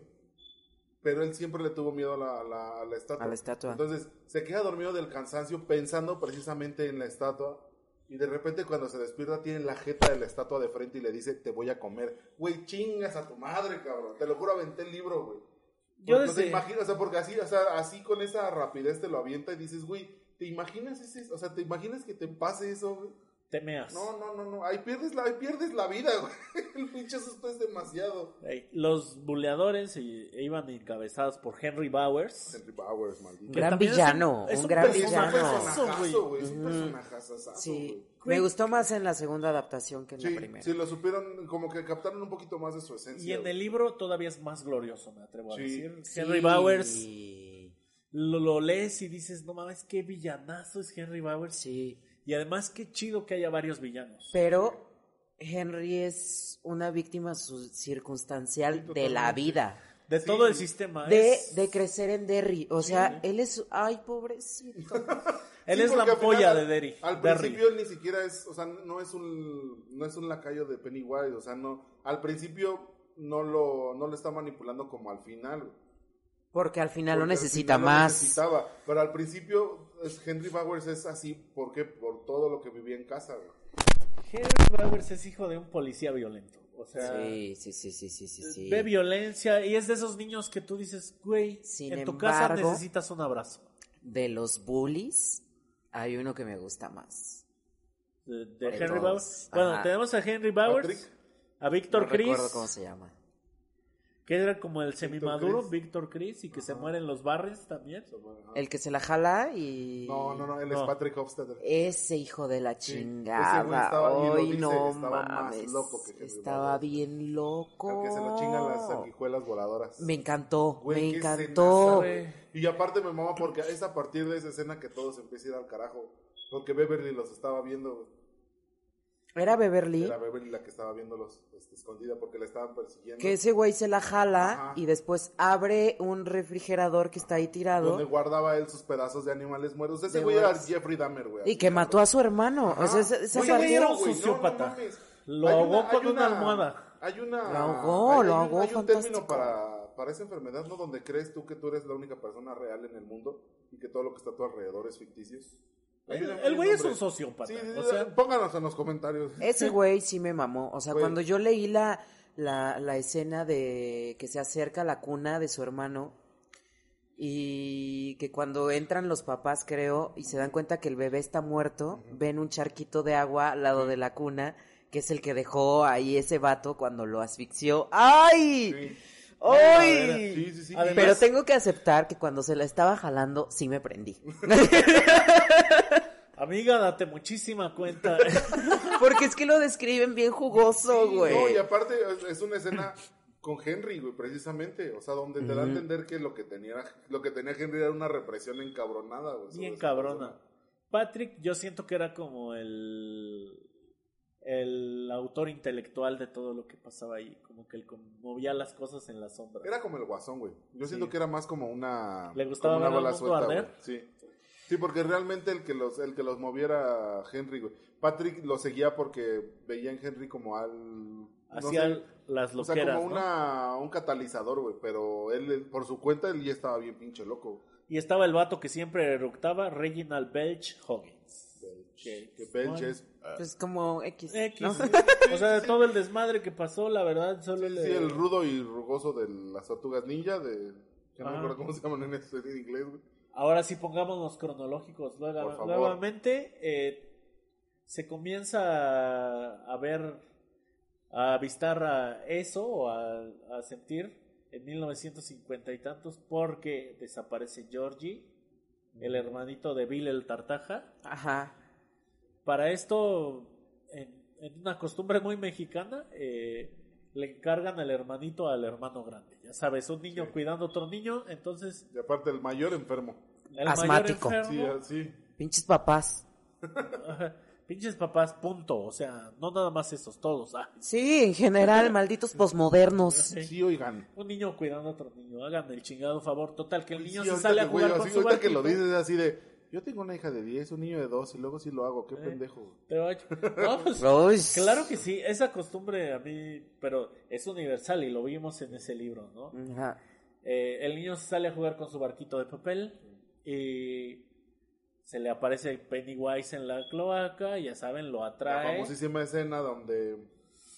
Speaker 2: Pero él siempre le tuvo miedo a la, a la- a la estatua.
Speaker 1: A la estatua.
Speaker 2: Entonces, se queda dormido del cansancio pensando precisamente en la estatua. Y de repente cuando se despierta tiene la jeta de la estatua de frente y le dice, te voy a comer. Güey, chingas a tu madre, cabrón. Te lo juro, aventé el libro, güey.
Speaker 3: Yo
Speaker 2: Porque, o sea,
Speaker 3: desde-
Speaker 2: imagina- o sea, porque así, o sea, así con esa rapidez te lo avienta y dices, güey, ¿te imaginas ese, o sea, te imaginas que te pase eso, güey?
Speaker 3: Te meas.
Speaker 2: No, no, no, no, ahí pierdes la, ahí pierdes la vida, güey. El pinche susto es demasiado.
Speaker 3: Los buleadores iban encabezados por Henry Bowers.
Speaker 2: Henry Bowers, maldito.
Speaker 3: Que
Speaker 1: Gran
Speaker 3: también es
Speaker 1: villano,
Speaker 3: es
Speaker 1: un gran
Speaker 2: Es un
Speaker 1: villano.
Speaker 2: personajazo,
Speaker 3: güey.
Speaker 2: güey. Es un
Speaker 1: Ujú.
Speaker 2: personajazazazo,
Speaker 1: Sí,
Speaker 2: güey.
Speaker 1: me gustó más en la segunda adaptación que en
Speaker 2: Sí,
Speaker 1: la primera.
Speaker 2: sí, lo supieron, como que captaron un poquito más de su esencia.
Speaker 3: Y en
Speaker 2: güey.
Speaker 3: el libro todavía es más glorioso, me atrevo a
Speaker 2: Sí.
Speaker 3: decir.
Speaker 1: Sí.
Speaker 3: Henry Bowers lo, lo lees y dices, no mames, qué villanazo es Henry Bowers.
Speaker 1: Sí,
Speaker 3: Y además, qué chido que haya varios villanos.
Speaker 1: pero Henry es una víctima circunstancial de la vida.
Speaker 3: De
Speaker 2: Sí.
Speaker 3: todo el sistema.
Speaker 1: De,
Speaker 3: es-
Speaker 1: de crecer en Derry. O sea, él es. Ay, pobrecito.
Speaker 3: él
Speaker 2: Sí,
Speaker 3: es la polla de Derry.
Speaker 2: Al
Speaker 3: Derry.
Speaker 2: principio él ni siquiera es, o sea, no es un, no es un lacayo de Pennywise, o sea, no, al principio no lo, no lo está manipulando como al final.
Speaker 1: Porque al final lo
Speaker 2: Porque al
Speaker 1: necesita
Speaker 2: final lo
Speaker 1: más.
Speaker 2: necesitaba, pero al principio es- Henry Bowers es así, ¿por qué? Por todo lo que vivía en casa, güey.
Speaker 3: Henry Bowers es hijo de un policía violento. O sea,
Speaker 1: Sí, sí, sí, sí, sí, sí. sí.
Speaker 3: ve violencia y es de esos niños que tú dices, güey,
Speaker 1: Sin
Speaker 3: en tu casa necesitas un abrazo.
Speaker 1: De los bullies, hay uno que me gusta más.
Speaker 3: De, Henry
Speaker 1: todos.
Speaker 3: Bowers. Bueno, tenemos a Henry Bowers,
Speaker 2: Patrick.
Speaker 3: a Víctor
Speaker 1: no
Speaker 3: Chris,
Speaker 1: recuerdo cómo se llama.
Speaker 3: Que era como el semimaduro. Víctor Chris, y que se mueren los Barres también.
Speaker 2: Ajá.
Speaker 1: El que se la jala y...
Speaker 2: No, no, no, él es
Speaker 3: No.
Speaker 2: Patrick Hofstadter.
Speaker 1: Ese hijo de la
Speaker 2: Sí, ese güey
Speaker 1: chingada. Hoy no
Speaker 2: estaba más
Speaker 1: mames.
Speaker 2: loco que
Speaker 1: estaba bien loco.
Speaker 2: Que se lo chingan las sanguijuelas voladoras.
Speaker 1: Me encantó,
Speaker 2: Güey,
Speaker 1: me encantó.
Speaker 2: Y aparte me mama porque es a partir de esa escena que todo se empieza a ir al carajo. Porque Beverly los estaba viendo.
Speaker 1: Era Beverly,
Speaker 2: Era Beverly la que estaba viéndolos este, escondida porque la estaban persiguiendo.
Speaker 1: que ese güey se la jala
Speaker 2: Ajá.
Speaker 1: y después abre un refrigerador que está ahí tirado
Speaker 2: Donde guardaba él sus pedazos de animales muertos. Ese güey era. Jeffrey Dahmer, güey.
Speaker 1: y que mató a su hermano. O sea,
Speaker 3: Ese
Speaker 1: parte-
Speaker 3: güey era un
Speaker 2: güey, no,
Speaker 3: sociópata.
Speaker 2: no mames.
Speaker 3: Lo ahogó con una
Speaker 2: una-
Speaker 3: almohada.
Speaker 2: Hay una.
Speaker 1: Lo ahogó, lo
Speaker 2: un-
Speaker 1: ahogó
Speaker 2: Hay un término para, para esa enfermedad, ¿no? Donde crees tú que tú eres la única persona real en el mundo y que todo lo que está a tu alrededor es ficticio.
Speaker 3: El, güey es un sociópata.
Speaker 2: Sí, sí,
Speaker 3: o sea,
Speaker 2: pónganos en los comentarios.
Speaker 1: Ese güey sí me mamó. O sea,
Speaker 2: Güey.
Speaker 1: cuando yo leí la, la, la escena de que se acerca a la cuna de su hermano y que cuando entran los papás, creo, y se dan cuenta que el bebé está muerto, ven un charquito de agua al lado de la cuna, que es el que dejó ahí ese vato cuando lo asfixió. ¡Ay!
Speaker 2: Sí.
Speaker 1: ¡Ay!
Speaker 2: Sí, sí, sí.
Speaker 3: Además-
Speaker 1: Pero tengo que aceptar que cuando se la estaba jalando, sí me prendí.
Speaker 3: amiga, date muchísima cuenta.
Speaker 1: Porque es que lo describen bien jugoso,
Speaker 2: Sí,
Speaker 1: güey.
Speaker 2: No, y aparte es- es una escena con Henry, güey, precisamente. O sea, donde te da a entender que lo que tenía, lo que tenía Henry era una represión encabronada, güey.
Speaker 3: Bien cabrona.
Speaker 2: persona.
Speaker 3: Patrick, yo siento que era como el el autor intelectual de todo lo que pasaba ahí, como que él movía las cosas en la sombra.
Speaker 2: Era como el guasón, güey. Yo siento que era más como una.
Speaker 3: Le gustaba
Speaker 2: como una
Speaker 3: ver al
Speaker 2: bala
Speaker 3: arder.
Speaker 2: güey. Sí. Sí, porque realmente el que los, el que los moviera Henry, güey. Patrick lo seguía porque veía en Henry como al. no
Speaker 3: Hacía
Speaker 2: sé,
Speaker 3: las
Speaker 2: o sea,
Speaker 3: loqueras,
Speaker 2: como
Speaker 3: ¿no?
Speaker 2: una, un catalizador, güey. Pero él, por su cuenta, él ya estaba bien pinche loco.
Speaker 3: Y estaba el vato que siempre eructaba, Reginald Belch Hoggins.
Speaker 2: Que, que Belch es.
Speaker 1: Pues como X.
Speaker 3: X.
Speaker 1: ¿no?
Speaker 3: O sea, de todo el desmadre que pasó, la verdad, solo le...
Speaker 2: Sí, el rudo y rugoso de las tortugas ninja, de. Que no me acuerdo cómo se llaman en, este- en inglés, güey.
Speaker 3: Ahora sí pongámonos cronológicos luego-
Speaker 2: Por favor.
Speaker 3: nuevamente. eh, se comienza a, a ver, a avistar a eso o a, a sentir en 1950 y tantos porque desaparece Georgie, el hermanito de Bill el Tartaja.
Speaker 1: Ajá.
Speaker 3: Para esto, en, en una costumbre muy mexicana, eh, le encargan al hermanito al hermano grande. Ya sabes, un niño
Speaker 2: Sí.
Speaker 3: cuidando a otro niño, entonces
Speaker 2: Y aparte, el mayor enfermo.
Speaker 3: el
Speaker 1: Asmático.
Speaker 3: mayor
Speaker 2: Sí, así.
Speaker 1: Pinches papás.
Speaker 3: Pinches papás, punto. O sea, no nada más esos, todos. Ah,
Speaker 1: Sí, en general, malditos posmodernos.
Speaker 3: Sí.
Speaker 2: Sí, oigan.
Speaker 3: un niño cuidando a otro niño. Hagan el chingado favor. Total, que el niño
Speaker 2: Sí,
Speaker 3: se sale a jugar con
Speaker 2: así,
Speaker 3: su
Speaker 2: ahorita que lo dices es así de. Yo tengo una hija de 10, un niño de 2 y luego sí lo hago. Qué
Speaker 3: Eh.
Speaker 2: pendejo.
Speaker 3: Te va a- No, pues, claro que sí. Esa costumbre a mí, pero es universal y lo vimos en ese libro, ¿no?
Speaker 1: Ajá.
Speaker 3: Eh, el niño sale a jugar con su barquito de papel y se le aparece Pennywise en la cloaca, ya saben, lo
Speaker 2: La
Speaker 3: atrae.
Speaker 2: famosísima escena donde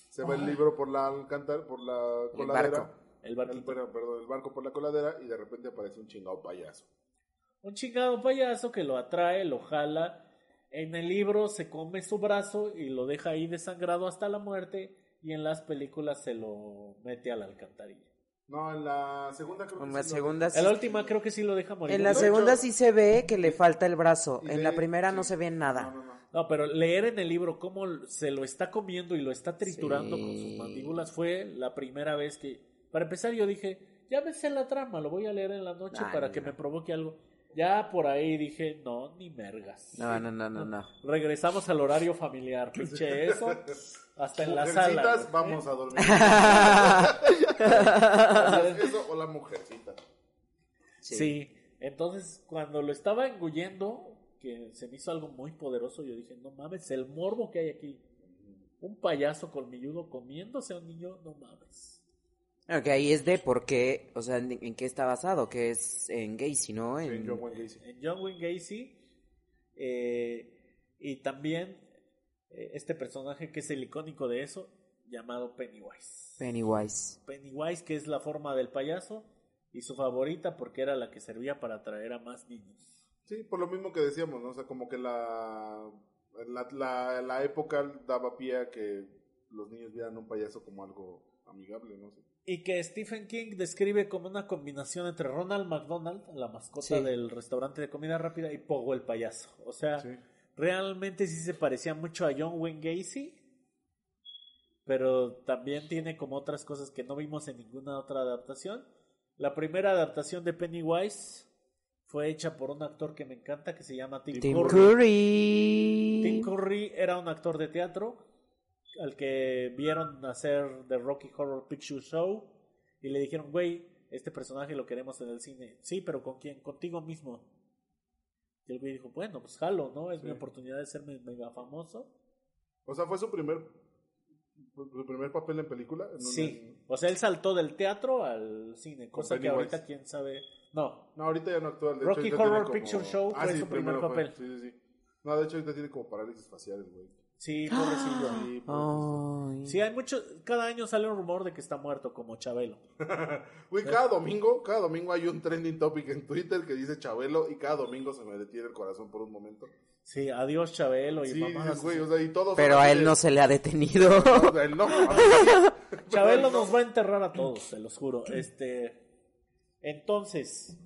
Speaker 2: se ve el libro por la alcantar, por la coladera.
Speaker 1: barco.
Speaker 3: El
Speaker 2: El, perdón, el barco por la coladera y de repente aparece un chingado payaso.
Speaker 3: Un chingado payaso que lo atrae, lo jala. En el libro se come su brazo y lo deja ahí desangrado hasta la muerte. Y en las películas se lo mete a la alcantarilla.
Speaker 2: No, en la segunda creo que
Speaker 1: En la
Speaker 2: sí lo-
Speaker 1: segunda sí.
Speaker 3: En la última creo que sí lo deja morir.
Speaker 1: En la segunda
Speaker 2: hecho-
Speaker 1: sí se ve que le falta el brazo.
Speaker 2: Y
Speaker 1: En
Speaker 2: de-
Speaker 1: la primera no se ve nada.
Speaker 2: No, no, no.
Speaker 3: No, pero leer en el libro cómo se lo está comiendo y lo está triturando
Speaker 1: Sí.
Speaker 3: con sus mandíbulas fue la primera vez que... Para empezar yo dije, ya me sé la trama, lo voy a leer en la noche
Speaker 1: Ay,
Speaker 3: para que me provoque algo. Ya por ahí dije, no, ni mergas.
Speaker 1: No, no, no, no, no.
Speaker 3: Regresamos al horario familiar, pinche eso. Hasta en la sala. Güey.
Speaker 2: vamos a dormir. Eso o la mujercita.
Speaker 3: Sí. entonces cuando lo estaba engullendo, que se me hizo algo muy poderoso, yo dije, no mames, el morbo que hay aquí. Un payaso colmilludo comiéndose a un niño, no mames.
Speaker 1: Ok, ahí es de por qué, o sea, en, en qué está basado, que es en Gacy, ¿no?
Speaker 2: Sí,
Speaker 1: En,
Speaker 2: John Wayne Gacy.
Speaker 3: En John Wayne Gacy. eh, y también eh, este personaje que es el icónico de eso, llamado Pennywise.
Speaker 1: Pennywise.
Speaker 3: Pennywise, que es la forma del payaso, y su favorita porque era la que servía para atraer a más niños.
Speaker 2: Sí, por lo mismo que decíamos, ¿no? O sea, como que la, la, la, la época daba pie a que los niños vieran un payaso como algo amigable, no sé.
Speaker 3: Y que Stephen King describe como una combinación entre Ronald McDonald, la mascota
Speaker 1: Sí.
Speaker 3: del restaurante de comida rápida, y Pogo el payaso. O sea,
Speaker 2: Sí.
Speaker 3: realmente sí se parecía mucho a John Wayne Gacy, pero también tiene como otras cosas que no vimos en ninguna otra adaptación. La primera adaptación de Pennywise fue hecha por un actor que me encanta que se llama Tim,
Speaker 1: Tim
Speaker 3: Curry.
Speaker 1: Curry.
Speaker 3: Tim Curry era un actor de teatro al que vieron hacer The Rocky Horror Picture Show y le dijeron, güey, este personaje lo queremos en el cine. Sí, pero ¿con quién? Contigo mismo. Y el güey dijo, bueno, pues jalo, ¿no? Es mi oportunidad de ser me- mega famoso.
Speaker 2: O sea, fue su primer, su primer papel en película. en
Speaker 3: Sí. O sea, él saltó del teatro al cine, cosa que ahorita quién sabe. No,
Speaker 2: No, ahorita ya no actúa. de
Speaker 3: Rocky Horror
Speaker 2: como-
Speaker 3: Picture Show
Speaker 2: Ah,
Speaker 3: fue
Speaker 2: sí,
Speaker 3: su primer
Speaker 2: fue.
Speaker 3: papel.
Speaker 2: Sí, sí, sí. No, de hecho ahorita tiene como parálisis facial el güey.
Speaker 3: Sí, pobrecillo.
Speaker 2: Sí,
Speaker 1: Ay.
Speaker 3: Sí, hay mucho. Cada año sale un rumor de que está muerto, como Chabelo.
Speaker 2: Güey, cada domingo, cada domingo hay un trending topic en Twitter que dice Chabelo y cada domingo se me detiene el corazón por un momento.
Speaker 3: Sí, adiós Chabelo y
Speaker 2: Sí, güey, o sea, y todos
Speaker 1: Pero a él no se le ha detenido.
Speaker 2: No, a él no.
Speaker 3: Chabelo nos va a enterrar a todos, se los juro. Este, entonces,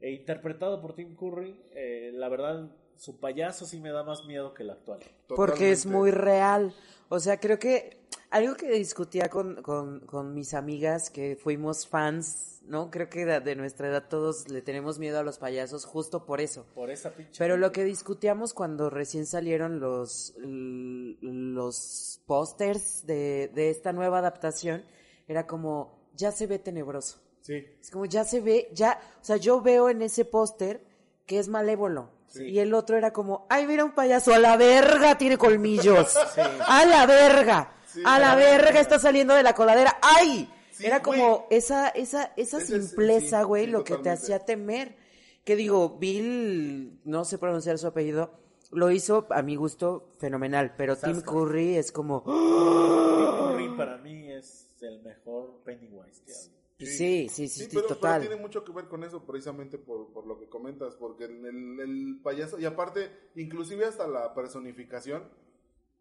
Speaker 3: e interpretado por Tim Curry, eh, la verdad, su payaso sí me da más miedo que el actual.
Speaker 1: Porque es muy real. O sea, creo que algo que discutía con, con, con mis amigas que fuimos fans, ¿no? Creo que de, de nuestra edad todos le tenemos miedo a los payasos justo por eso.
Speaker 3: Por esa pinche.
Speaker 1: Pero lo que discutíamos cuando recién salieron los, los pósters de, de esta nueva adaptación era como, ya se ve tenebroso.
Speaker 2: Sí.
Speaker 1: Es como ya se ve, ya, o sea, yo veo en ese póster que es malévolo. Y el otro era como, ay, mira un payaso, a la verga tiene colmillos. A la verga. a la verga está saliendo de la coladera. ¡Ay! Era
Speaker 2: güey.
Speaker 1: como esa, esa, esa
Speaker 2: Ese
Speaker 1: simpleza, güey, lo que te hacía temer. Que digo, Bill, no sé pronunciar su apellido, lo hizo a mi gusto fenomenal, pero Tim. Curry es como,
Speaker 3: Tim Curry para mí es el mejor Pennywise que hay.
Speaker 1: Sí, sí, sí,
Speaker 2: Sí,
Speaker 1: sí,
Speaker 2: pero, pero
Speaker 1: total.
Speaker 2: tiene mucho que ver con eso, precisamente por, por lo que comentas, porque el, el- el payaso, y aparte, inclusive hasta la personificación,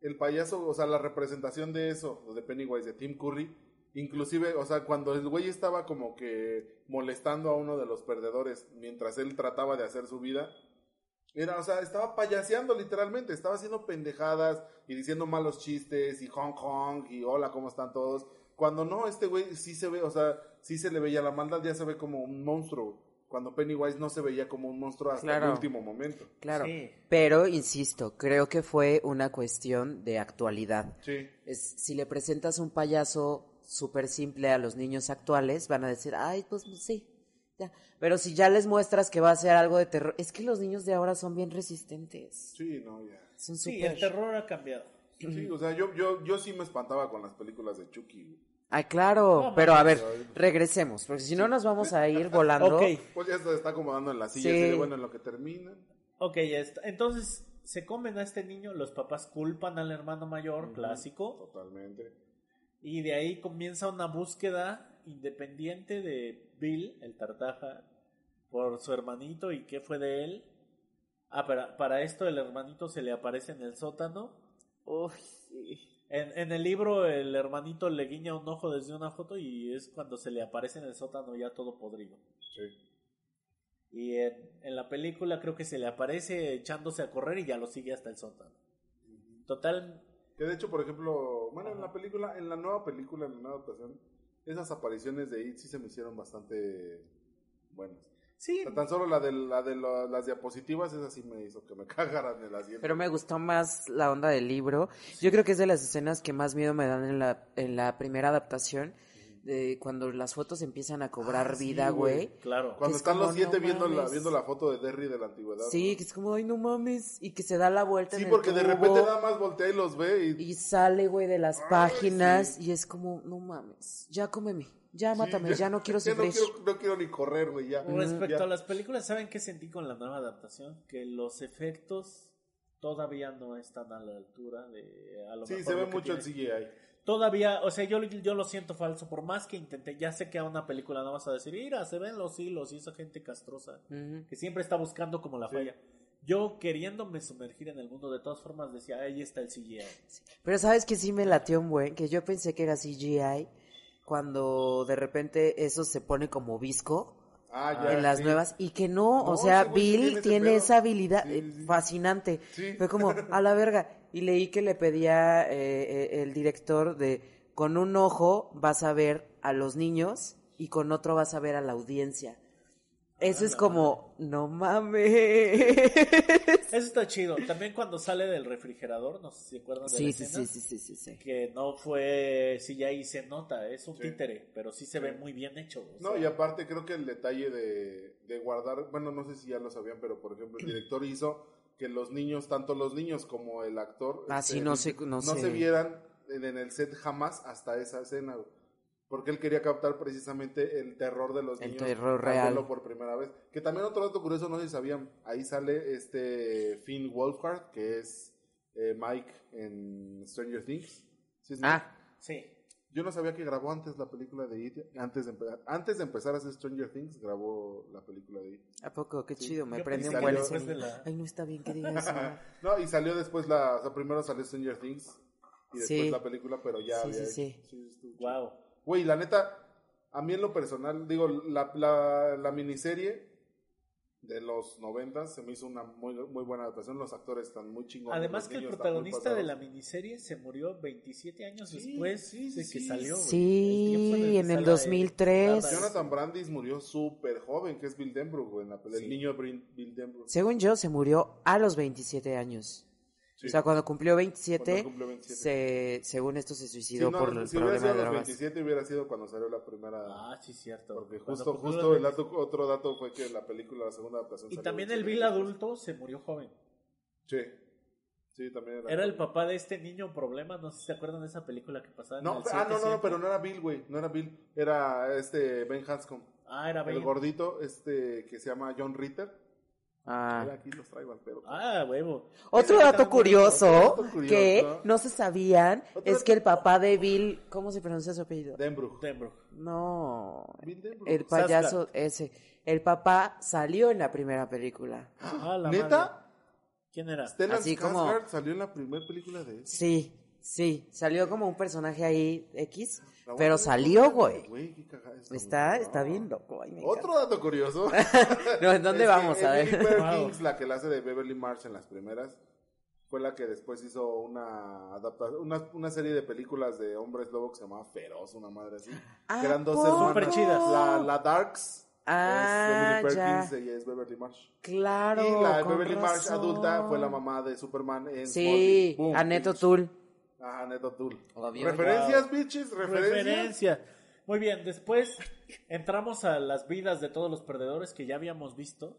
Speaker 2: el payaso, o sea, la representación de eso, de Pennywise, de Tim Curry, inclusive, o sea, cuando el güey estaba como que molestando a uno de los perdedores mientras él trataba de hacer su vida, era, o sea, estaba payaseando literalmente, estaba haciendo pendejadas y diciendo malos chistes y Hong Kong y hola, ¿cómo están todos? Cuando no, este güey sí se ve, o sea, sí se le veía la maldad, ya se ve como un monstruo. Cuando Pennywise no se veía como un monstruo hasta
Speaker 1: Claro.
Speaker 2: el último momento.
Speaker 1: Claro.
Speaker 3: Sí.
Speaker 1: Pero, insisto, creo que fue una cuestión de actualidad.
Speaker 2: Sí.
Speaker 1: Es, si le presentas un payaso súper simple a los niños actuales, van a decir, ay, pues sí, ya. Pero si ya les muestras que va a ser algo de terror, es que los niños de ahora son bien resistentes.
Speaker 2: Sí, no, ya.
Speaker 1: Son
Speaker 3: Sí,
Speaker 1: súper...
Speaker 3: el terror ha cambiado.
Speaker 2: Sí, o sea, yo, yo, yo sí me espantaba con las películas de Chucky.
Speaker 1: Ay, claro,
Speaker 3: No,
Speaker 1: pero a ver, regresemos, porque si no nos vamos a ir volando.
Speaker 3: Ok,
Speaker 2: Pues ya se está acomodando en la silla,
Speaker 1: Sí.
Speaker 2: así de, bueno, en lo que termina.
Speaker 3: ok, ya está. Entonces, se comen a este niño, los papás culpan al hermano mayor, clásico,
Speaker 2: Totalmente.
Speaker 3: y de ahí comienza una búsqueda independiente de Bill, el tartaja, por su hermanito y qué fue de él. Ah, para, para esto el hermanito se le aparece en el sótano.
Speaker 1: Uy, sí.
Speaker 3: En, en el libro el hermanito le guiña un ojo desde una foto y es cuando se le aparece en el sótano ya todo podrido.
Speaker 2: Sí.
Speaker 3: Y en, en la película creo que se le aparece echándose a correr y ya lo sigue hasta el sótano. Total,
Speaker 2: Que de hecho, por ejemplo, bueno, en la película, en la nueva película, en la nueva adaptación, esas apariciones de It sí se me hicieron bastante buenas.
Speaker 3: Sí,
Speaker 2: O sea, tan solo la de, la de la- las diapositivas, esa sí me hizo que me cagaran el asiento.
Speaker 1: Pero me gustó más la onda del libro. Yo creo que es de las escenas que más miedo me dan en la, en la primera adaptación, de cuando las fotos empiezan a cobrar
Speaker 2: Ah, sí,
Speaker 1: vida,
Speaker 2: güey.
Speaker 1: güey.
Speaker 3: claro.
Speaker 2: Cuando
Speaker 1: es
Speaker 2: están
Speaker 1: como,
Speaker 2: los siete
Speaker 1: no
Speaker 2: viendo, la, viendo la foto de Derry de la antigüedad.
Speaker 1: Sí,
Speaker 2: ¿no?
Speaker 1: que es como, ay, no mames, y que se da la vuelta
Speaker 2: Sí,
Speaker 1: en el
Speaker 2: porque de
Speaker 1: tubo,
Speaker 2: repente nada más voltea y los ve y...
Speaker 1: y sale, güey, de las
Speaker 2: Ay,
Speaker 1: páginas,
Speaker 2: sí.
Speaker 1: y es como, no mames, ya cómeme, ya mátame,
Speaker 2: Sí,
Speaker 1: ya, no quiero
Speaker 2: ya
Speaker 1: sufrir.
Speaker 2: No quiero, no quiero ni correr, güey, ya.
Speaker 3: Respecto
Speaker 2: Ya.
Speaker 3: a las películas, ¿saben qué sentí con la nueva adaptación? Que los efectos todavía no están a la altura de a lo
Speaker 2: Sí,
Speaker 3: mejor
Speaker 2: se ve mucho el. CGI.
Speaker 3: Todavía, o sea, yo, yo lo siento falso, por más que intenté, ya sé que a una película no vas a decir, mira, se ven los hilos y esa gente castrosa, que siempre está buscando como la
Speaker 2: Sí.
Speaker 3: falla. Yo queriéndome sumergir en el mundo, de todas formas decía, ahí está el CGI.
Speaker 1: Pero sabes que sí me latió un buen, que yo pensé que era CGI, cuando de repente eso se pone como visco
Speaker 2: Ah, ya,
Speaker 1: en las
Speaker 2: sí.
Speaker 1: nuevas y que no,
Speaker 2: No,
Speaker 1: o sea, Bill
Speaker 2: tiene
Speaker 1: esa habilidad
Speaker 2: Sí,
Speaker 1: eh,
Speaker 2: sí, sí.
Speaker 1: fascinante.
Speaker 2: Sí.
Speaker 1: Fue como a la verga y leí que le pedía eh, eh, el director de con un ojo vas a ver a los niños y con otro vas a ver a la audiencia. Eso es como, no mames.
Speaker 3: Eso está chido. También cuando sale del refrigerador, no sé si se acuerdan de la
Speaker 1: Sí, sí,
Speaker 3: escena,
Speaker 1: sí, sí, sí, sí, sí.
Speaker 3: que no fue, sí ya ahí se nota, es un
Speaker 2: Sí.
Speaker 3: títere, pero sí se ve muy bien hecho. o
Speaker 2: No, y aparte creo que el detalle de, de guardar, bueno, no sé si ya lo sabían, pero por ejemplo el director hizo que los niños, tanto los niños como el actor,
Speaker 1: Ah,
Speaker 2: este,
Speaker 1: sí, no
Speaker 2: se vieran en, en el set jamás hasta esa escena, güey. porque él quería captar precisamente el terror de los
Speaker 1: El
Speaker 2: niños.
Speaker 1: terror
Speaker 2: al verlo
Speaker 1: real.
Speaker 2: por primera vez. Que también otro dato curioso, no sé si sabían, ahí sale este Finn Wolfhard, que es eh, Mike en Stranger Things. ¿Sí es Mike?
Speaker 1: Ah,
Speaker 3: Sí.
Speaker 2: Yo no sabía que grabó antes la película de It. Antes de, antes de empezar a hacer Stranger Things, grabó la película de It.
Speaker 1: ¿a poco? Qué chido, me prende un buen
Speaker 3: la-
Speaker 1: Ay, no está bien que diga eso.
Speaker 2: no, y salió después la. O sea, primero salió Stranger Things y después
Speaker 1: Sí.
Speaker 2: la película, pero ya
Speaker 1: Sí,
Speaker 2: había.
Speaker 1: sí,
Speaker 2: estuvo chido.
Speaker 3: Wow.
Speaker 2: Güey, la neta, a mí en lo personal, digo, la, la, la miniserie de los noventas se me hizo una muy, muy buena adaptación. Los actores están muy chingones.
Speaker 3: Además que el protagonista de la miniserie se murió 27 años
Speaker 2: Sí,
Speaker 3: después
Speaker 2: sí, sí,
Speaker 3: de que
Speaker 2: sí.
Speaker 3: salió.
Speaker 1: Sí,
Speaker 3: El en el que
Speaker 1: en el
Speaker 3: sale
Speaker 1: 2003.
Speaker 3: Stardust.
Speaker 2: Jonathan Brandis murió súper joven, que es Bill Denbrough, en la pelea.
Speaker 3: Sí.
Speaker 2: El niño de Bill Denbrough.
Speaker 1: Según yo, se murió a los 27 años.
Speaker 2: Sí.
Speaker 1: O sea, cuando cumplió 27,
Speaker 2: Cuando cumplió 27.
Speaker 1: Se, según esto se
Speaker 2: Sí,
Speaker 1: suicidó
Speaker 2: no,
Speaker 1: por el
Speaker 2: si hubiera
Speaker 1: problema de
Speaker 2: los
Speaker 1: drogas.
Speaker 2: 27 hubiera sido cuando salió la primera.
Speaker 3: Ah, sí, cierto.
Speaker 2: porque justo, justo
Speaker 3: los
Speaker 2: el dato, otro dato fue que la película, la segunda adaptación.
Speaker 3: Y
Speaker 2: salió
Speaker 3: también el
Speaker 2: 27
Speaker 3: Bill adulto se murió joven.
Speaker 2: Sí. Sí, también era.
Speaker 3: Era el papá de este niño problema, no sé si se acuerdan de esa película que pasaba en
Speaker 2: No,
Speaker 3: el
Speaker 2: ah, no, no,
Speaker 3: 7-7.
Speaker 2: no, pero no era Bill, güey. No era Bill. Era este Ben Hanscom.
Speaker 3: Ah, era
Speaker 2: El
Speaker 3: Ben.
Speaker 2: gordito, este que se llama John Ritter.
Speaker 1: Ah.
Speaker 2: Aquí los traigo al pedo.
Speaker 3: Ah, huevo.
Speaker 1: Otro
Speaker 3: Ese
Speaker 1: dato curioso que no se sabían
Speaker 2: Otro
Speaker 1: es que el papá de Bill, ¿cómo se pronuncia su apellido?
Speaker 2: Denbrough.
Speaker 3: Denbrough.
Speaker 1: No,
Speaker 2: Bill
Speaker 1: el payaso ese. El papá salió en la primera película.
Speaker 3: Ah, la
Speaker 2: ¿Neta?
Speaker 3: madre. ¿Quién era?
Speaker 2: Stellan
Speaker 1: Así como-
Speaker 2: Skarsgård salió en la primera película de él.
Speaker 1: Sí, sí, salió como un personaje ahí X,
Speaker 2: a
Speaker 1: pero salió, güey.
Speaker 2: Güey, qué cagada está,
Speaker 1: Está,
Speaker 2: güey.
Speaker 1: está bien loco. ay, me
Speaker 2: Otro dato curioso.
Speaker 1: No, ¿en dónde
Speaker 2: Es
Speaker 1: vamos
Speaker 2: que
Speaker 1: a
Speaker 2: Emily
Speaker 1: ver?
Speaker 2: Perkins, la que la hace de Beverly Marsh en las primeras, fue la que después hizo una adaptación, una, una serie de películas de hombres lobo que se llamaba Feroz, una madre así.
Speaker 1: ¿A
Speaker 2: que eran dos
Speaker 1: poco?
Speaker 2: hermanas.
Speaker 3: Súper chidas.
Speaker 2: La, la Darks
Speaker 1: Ah,
Speaker 2: es
Speaker 1: ya.
Speaker 2: Emily Perkins, ella es Beverly Marsh.
Speaker 1: Claro.
Speaker 2: y la
Speaker 1: con
Speaker 2: Beverly Marsh
Speaker 1: razón.
Speaker 2: adulta fue la mamá de Superman en
Speaker 1: Sí.
Speaker 2: Boom, bitch.
Speaker 1: Tul.
Speaker 2: Ajá, Neto Tool. Referencias, bitches, referencias.
Speaker 3: Referencia. Muy bien, después entramos a las vidas de todos los perdedores que ya habíamos visto.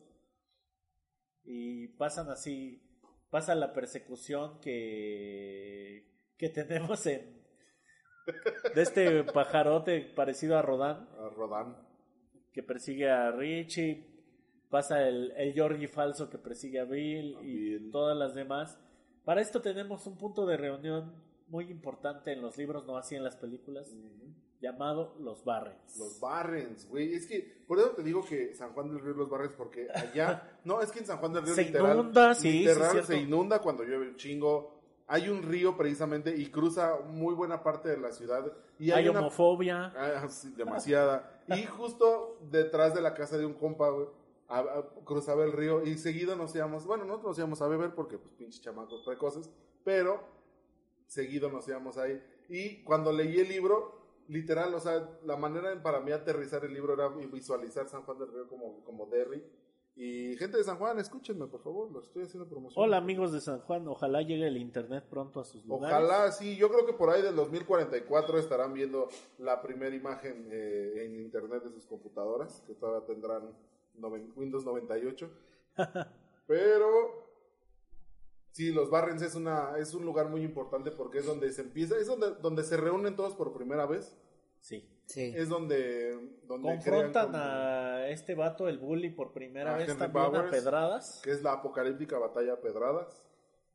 Speaker 3: Y pasan así, pasa la persecución que, que tenemos en... De este pajarote parecido a Rodán,
Speaker 2: A Rodan.
Speaker 3: que persigue a Richie. Pasa el, el Georgie falso que persigue a Bill
Speaker 2: A
Speaker 3: y todas las demás. Para esto tenemos un punto de reunión muy importante en los libros, no así en las películas, llamado Los Barrens.
Speaker 2: Los Barrens, güey. Es que, por eso te digo que San Juan del Río Los Barrens, porque allá, no, es que en San Juan del Río
Speaker 3: Se
Speaker 2: literal,
Speaker 3: inunda, sí,
Speaker 2: literal se inunda cuando llueve un chingo. Hay un río precisamente y cruza muy buena parte de la ciudad. Y hay,
Speaker 3: Hay
Speaker 2: una
Speaker 3: homofobia.
Speaker 2: Ah, sí, demasiada. y justo detrás de la casa de un compa, güey, a- a- cruzaba el río y seguido nos íbamos, bueno, no nos íbamos a beber porque pues pinches chamacos precoces, pero seguido nos íbamos ahí. Y cuando leí el libro, literal, o sea, la manera para mí aterrizar el libro era visualizar San Juan del Río como, como Derry. Y gente de San Juan, escúchenme, por favor, lo estoy haciendo promoción.
Speaker 3: Hola amigos de San Juan, ojalá llegue el internet pronto a sus lugares.
Speaker 2: Ojalá, sí, yo creo que por ahí del 2044 estarán viendo la primera imagen eh, en internet de sus computadoras, que todavía tendrán Windows 98. Pero sí, los Barrens es una es un lugar muy importante porque es donde se empieza, es donde donde se reúnen todos por primera vez,
Speaker 3: Sí.
Speaker 1: Sí.
Speaker 2: es donde donde
Speaker 3: Confrontan
Speaker 2: crean como-
Speaker 3: a este vato, el bully, por primera
Speaker 2: A
Speaker 3: vez
Speaker 2: Henry
Speaker 3: también a
Speaker 2: Bowers.
Speaker 3: pedradas.
Speaker 2: que es la apocalíptica batalla de Pedradas.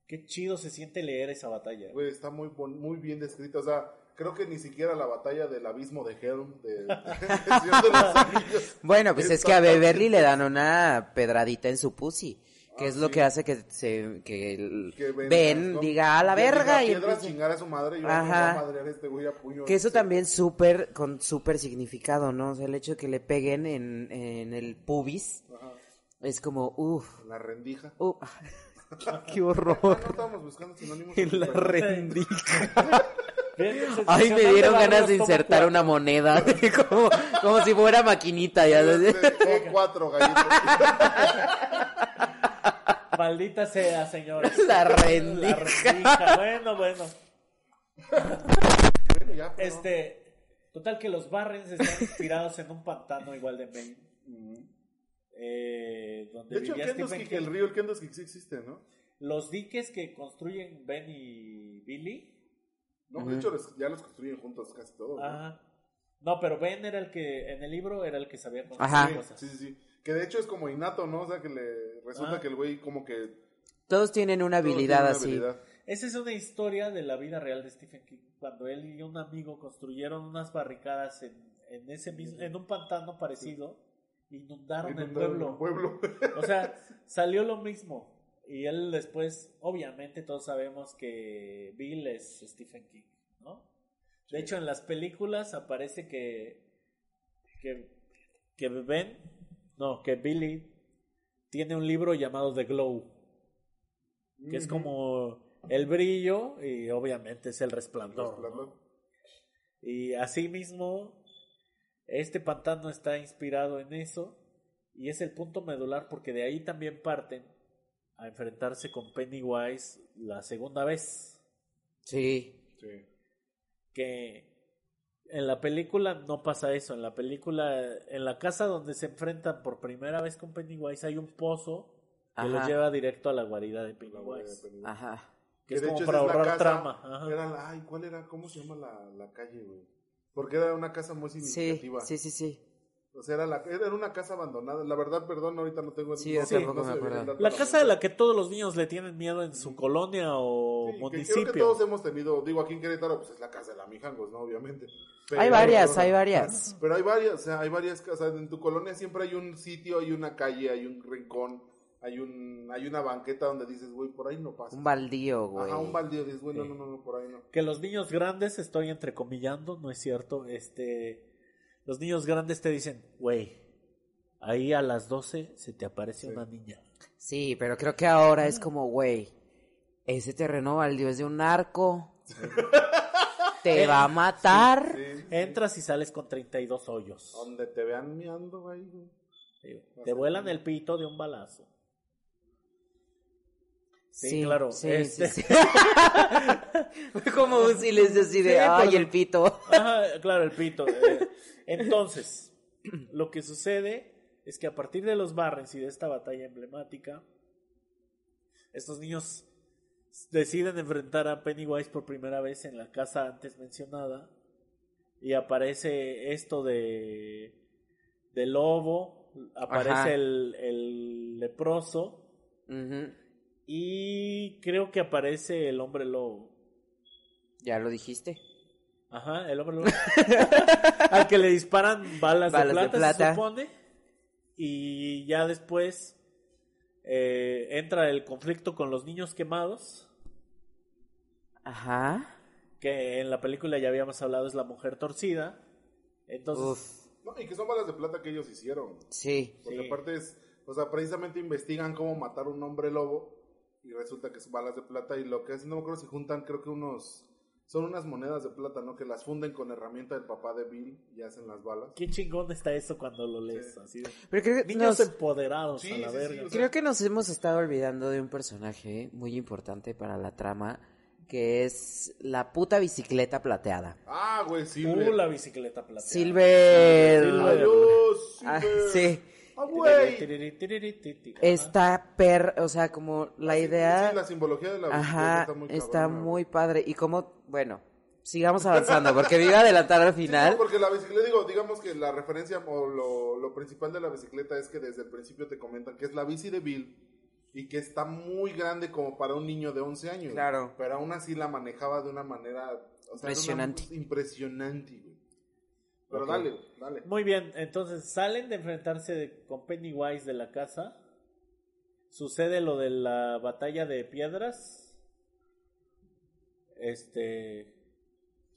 Speaker 3: Qué chido se siente leer esa batalla.
Speaker 2: Güey, está muy, muy bien descrita. O sea, creo que ni siquiera la batalla del abismo de Helm, de, de Señor de los.
Speaker 1: Bueno, pues es que a Beverly le dan una pedradita en su pussy. Que
Speaker 2: Ah,
Speaker 1: es lo
Speaker 2: sí.
Speaker 1: que hace que se que el
Speaker 2: Que Ben,
Speaker 1: Ben
Speaker 2: ¿no?
Speaker 1: diga a la
Speaker 2: Que diga
Speaker 1: verga y
Speaker 2: piedra chingar a su madre y yo
Speaker 1: Ajá.
Speaker 2: me voy a madrear a este güey a puño.
Speaker 1: que eso
Speaker 2: Sí.
Speaker 1: también súper con súper significado, ¿no? O sea, el hecho de que le peguen en, en el pubis
Speaker 2: Ajá.
Speaker 1: es como uff,
Speaker 2: La rendija.
Speaker 1: uh, qué horror.
Speaker 2: no estábamos buscando sinónimos.
Speaker 1: En la rendija. Ay, me dieron ganas de insertar
Speaker 3: cuatro.
Speaker 1: una moneda, como, como si fuera maquinita, ya.
Speaker 2: Este, E4, gallito.
Speaker 3: Maldita sea, señores.
Speaker 1: La
Speaker 3: La
Speaker 1: rendija.
Speaker 3: rendija. Bueno, bueno.
Speaker 2: Bueno, ya, pero-
Speaker 3: Este, total que los Barrens están inspirados en un pantano igual de Maine. Eh, donde
Speaker 2: De hecho, el
Speaker 3: vivía Stephen
Speaker 2: Kendoskik,
Speaker 3: King.
Speaker 2: el río, el Kendoskik sí existe, ¿no?
Speaker 3: Los diques que construyen Ben y Billy.
Speaker 2: No, de hecho, ya los construyen juntos casi todos. ¿no?
Speaker 3: Ajá. No, pero Ben era el que, en el libro, era el que sabía construir
Speaker 1: Ajá.
Speaker 3: Cosas.
Speaker 2: sí, sí, sí. Que de hecho es como innato, ¿no? O sea, que le resulta
Speaker 3: Ah.
Speaker 2: que el güey como que...
Speaker 1: Todos tienen una habilidad
Speaker 2: una
Speaker 1: así.
Speaker 2: habilidad.
Speaker 3: Esa es una historia de la vida real de Stephen King. Cuando él y un amigo construyeron unas barricadas en, en ese mismo, en un pantano parecido, inundaron el
Speaker 2: Inundaron
Speaker 3: pueblo.
Speaker 2: el pueblo.
Speaker 3: O sea, salió lo mismo. Y él después, obviamente todos sabemos que Bill es Stephen King, ¿no? De hecho, en las películas aparece que, que, que Ben, no, que Billy tiene un libro llamado The Glow, que es como el brillo y obviamente es el resplandor. ¿no?
Speaker 2: Resplandor.
Speaker 3: Y asimismo, este pantano está inspirado en eso y es el punto medular porque de ahí también parten a enfrentarse con Pennywise la segunda vez.
Speaker 1: Sí.
Speaker 2: Sí.
Speaker 3: Que en la película no pasa eso. En la película, en la casa donde se enfrentan por primera vez con Pennywise hay un pozo que los
Speaker 1: Ajá.
Speaker 3: lleva directo a la guarida de Pennywise.
Speaker 1: Ajá.
Speaker 3: Que es
Speaker 2: de
Speaker 3: como
Speaker 2: hecho
Speaker 3: para
Speaker 2: esa es la
Speaker 3: ahorrar
Speaker 2: casa-
Speaker 3: trama. Ajá.
Speaker 2: Era la- ay, ¿cuál era? ¿Cómo se llama la, la calle, güey? Porque era una casa muy
Speaker 1: Sí,
Speaker 2: significativa.
Speaker 1: sí, sí, sí.
Speaker 2: O sea, era, la, era una casa abandonada. La verdad, perdón, ahorita no tengo...
Speaker 1: Sí,
Speaker 2: no
Speaker 1: tampoco
Speaker 2: no
Speaker 1: me acuerdo.
Speaker 3: La casa de la que todos los niños le tienen miedo en su colonia o
Speaker 2: Sí, que
Speaker 3: municipio.
Speaker 2: creo que todos hemos tenido, digo, aquí en Querétaro, pues es la casa de la Mijangos, ¿no? Obviamente. Pero-
Speaker 1: Hay varias, hay varias.
Speaker 2: Pero hay varias, o sea, hay varias casas. En tu colonia siempre hay un sitio, hay una calle, hay un rincón, hay un hay una banqueta donde dices, güey, por ahí no pasa.
Speaker 1: Un baldío, güey.
Speaker 2: Ajá, un baldío, dices, güey, no,
Speaker 3: Sí.
Speaker 2: no, no, no, por ahí no.
Speaker 3: que los niños grandes, estoy entrecomillando, no es cierto, este, los niños grandes te dicen, güey, ahí a las 12 se te aparece
Speaker 2: Sí.
Speaker 3: una niña.
Speaker 1: Sí, pero creo que ahora es como, güey, ese terreno baldío es de un narco. Te va a matar.
Speaker 2: Sí,
Speaker 3: Entras y sales con 32 hoyos.
Speaker 2: donde te vean miando, güey. güey.
Speaker 3: Sí, Te vuelan el pito de un balazo. Sí,
Speaker 1: Sí,
Speaker 3: claro.
Speaker 1: sí,
Speaker 3: este-
Speaker 1: sí, como un silencio así de,
Speaker 3: Sí,
Speaker 1: ay,
Speaker 3: pero-
Speaker 1: el pito.
Speaker 3: Ajá, claro, el pito. eh. Entonces, lo que sucede es que a partir de los Barrens y de esta batalla emblemática, estos niños deciden enfrentar a Pennywise por primera vez en la casa antes mencionada y aparece esto de del lobo, aparece el, el leproso y creo que aparece el hombre lobo.
Speaker 1: Ya lo dijiste.
Speaker 3: Ajá, el hombre lobo. Al que le disparan balas,
Speaker 1: Balas
Speaker 3: de,
Speaker 1: de
Speaker 3: plata,
Speaker 1: plata.
Speaker 3: se supone. Y ya después eh, entra el conflicto con los niños quemados.
Speaker 1: Ajá.
Speaker 3: Que en la película ya habíamos hablado es la mujer torcida. Entonces,
Speaker 1: Uf,
Speaker 2: No, y que son balas de plata que ellos hicieron.
Speaker 1: sí.
Speaker 2: Porque
Speaker 3: Sí.
Speaker 2: aparte es, o sea, precisamente investigan cómo matar a un hombre lobo y resulta que son balas de plata y lo que hacen, no me acuerdo si juntan, creo que unos, son unas monedas de plata, ¿no? Que las funden con herramienta del papá de Bill y hacen las balas.
Speaker 3: qué chingón está eso cuando lo lees.
Speaker 2: Sí.
Speaker 3: Así de-
Speaker 1: Pero creo que,
Speaker 3: Niños
Speaker 1: nos,
Speaker 3: empoderados
Speaker 2: Sí,
Speaker 3: a la
Speaker 2: sí, sí,
Speaker 3: verga.
Speaker 2: o sea,
Speaker 1: creo que nos hemos estado olvidando de un personaje muy importante para la trama, que es la puta bicicleta plateada.
Speaker 2: Ah, güey, Silver.
Speaker 3: Uh, la bicicleta plateada.
Speaker 1: Silver.
Speaker 3: Silver.
Speaker 2: Adiós,
Speaker 1: Ah,
Speaker 2: Silver.
Speaker 1: sí.
Speaker 2: Ah.
Speaker 1: Está per, o sea, como la
Speaker 2: Sí,
Speaker 1: idea,
Speaker 2: sí, la simbología de la
Speaker 1: ajá,
Speaker 2: está muy güey.
Speaker 1: muy padre y como, bueno, sigamos avanzando porque me iba a adelantar al
Speaker 2: Sí,
Speaker 1: final.
Speaker 2: no, porque la bicicleta, digo, digamos que la referencia o lo, principal de la bicicleta es que desde el principio te comentan que es la bici de Bill y que está muy grande como para un niño de 11 años.
Speaker 1: Claro.
Speaker 2: Pero aún así la manejaba de una manera
Speaker 1: Impresionante.
Speaker 2: impresionante, güey. Pero dale, dale.
Speaker 3: Muy bien, entonces salen de enfrentarse de- con Pennywise de la casa. sucede lo de la batalla de piedras. Este.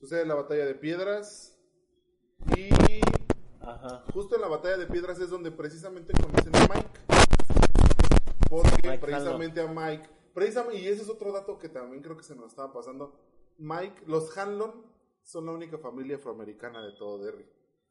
Speaker 2: Sucede la batalla de piedras. Y
Speaker 3: Ajá.
Speaker 2: justo en la batalla de piedras es donde precisamente conocen a Mike. Porque
Speaker 3: Mike
Speaker 2: precisamente a Mike. Precisamente, y ese es otro dato que también creo que se nos estaba pasando. Mike, los Hanlon son la única familia afroamericana de todo Derry.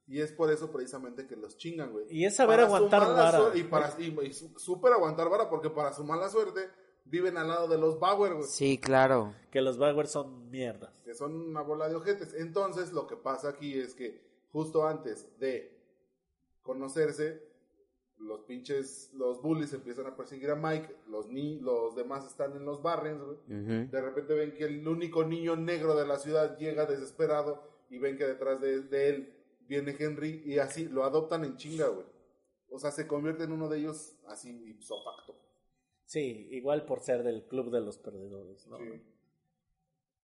Speaker 2: Y es por eso precisamente que los chingan, güey.
Speaker 3: Y es saber
Speaker 2: Para
Speaker 3: aguantar vara.
Speaker 2: Y, para, y, y su- súper aguantar vara, porque para su mala suerte viven al lado de los Bauer, güey.
Speaker 1: Sí, claro.
Speaker 3: Que los Bauer son mierdas.
Speaker 2: que son una bola de ojetes. Entonces, lo que pasa aquí es que justo antes de conocerse, los pinches, los bullies empiezan a perseguir a Mike, los ni los demás están en los barrens, güey. De repente ven que el único niño negro de la ciudad llega desesperado y ven que detrás de, de él viene Henry y así lo adoptan en chinga, güey. O sea, se convierte en uno de ellos así ipso facto.
Speaker 3: Sí, igual por ser del club de los perdedores, ¿no?
Speaker 2: Sí.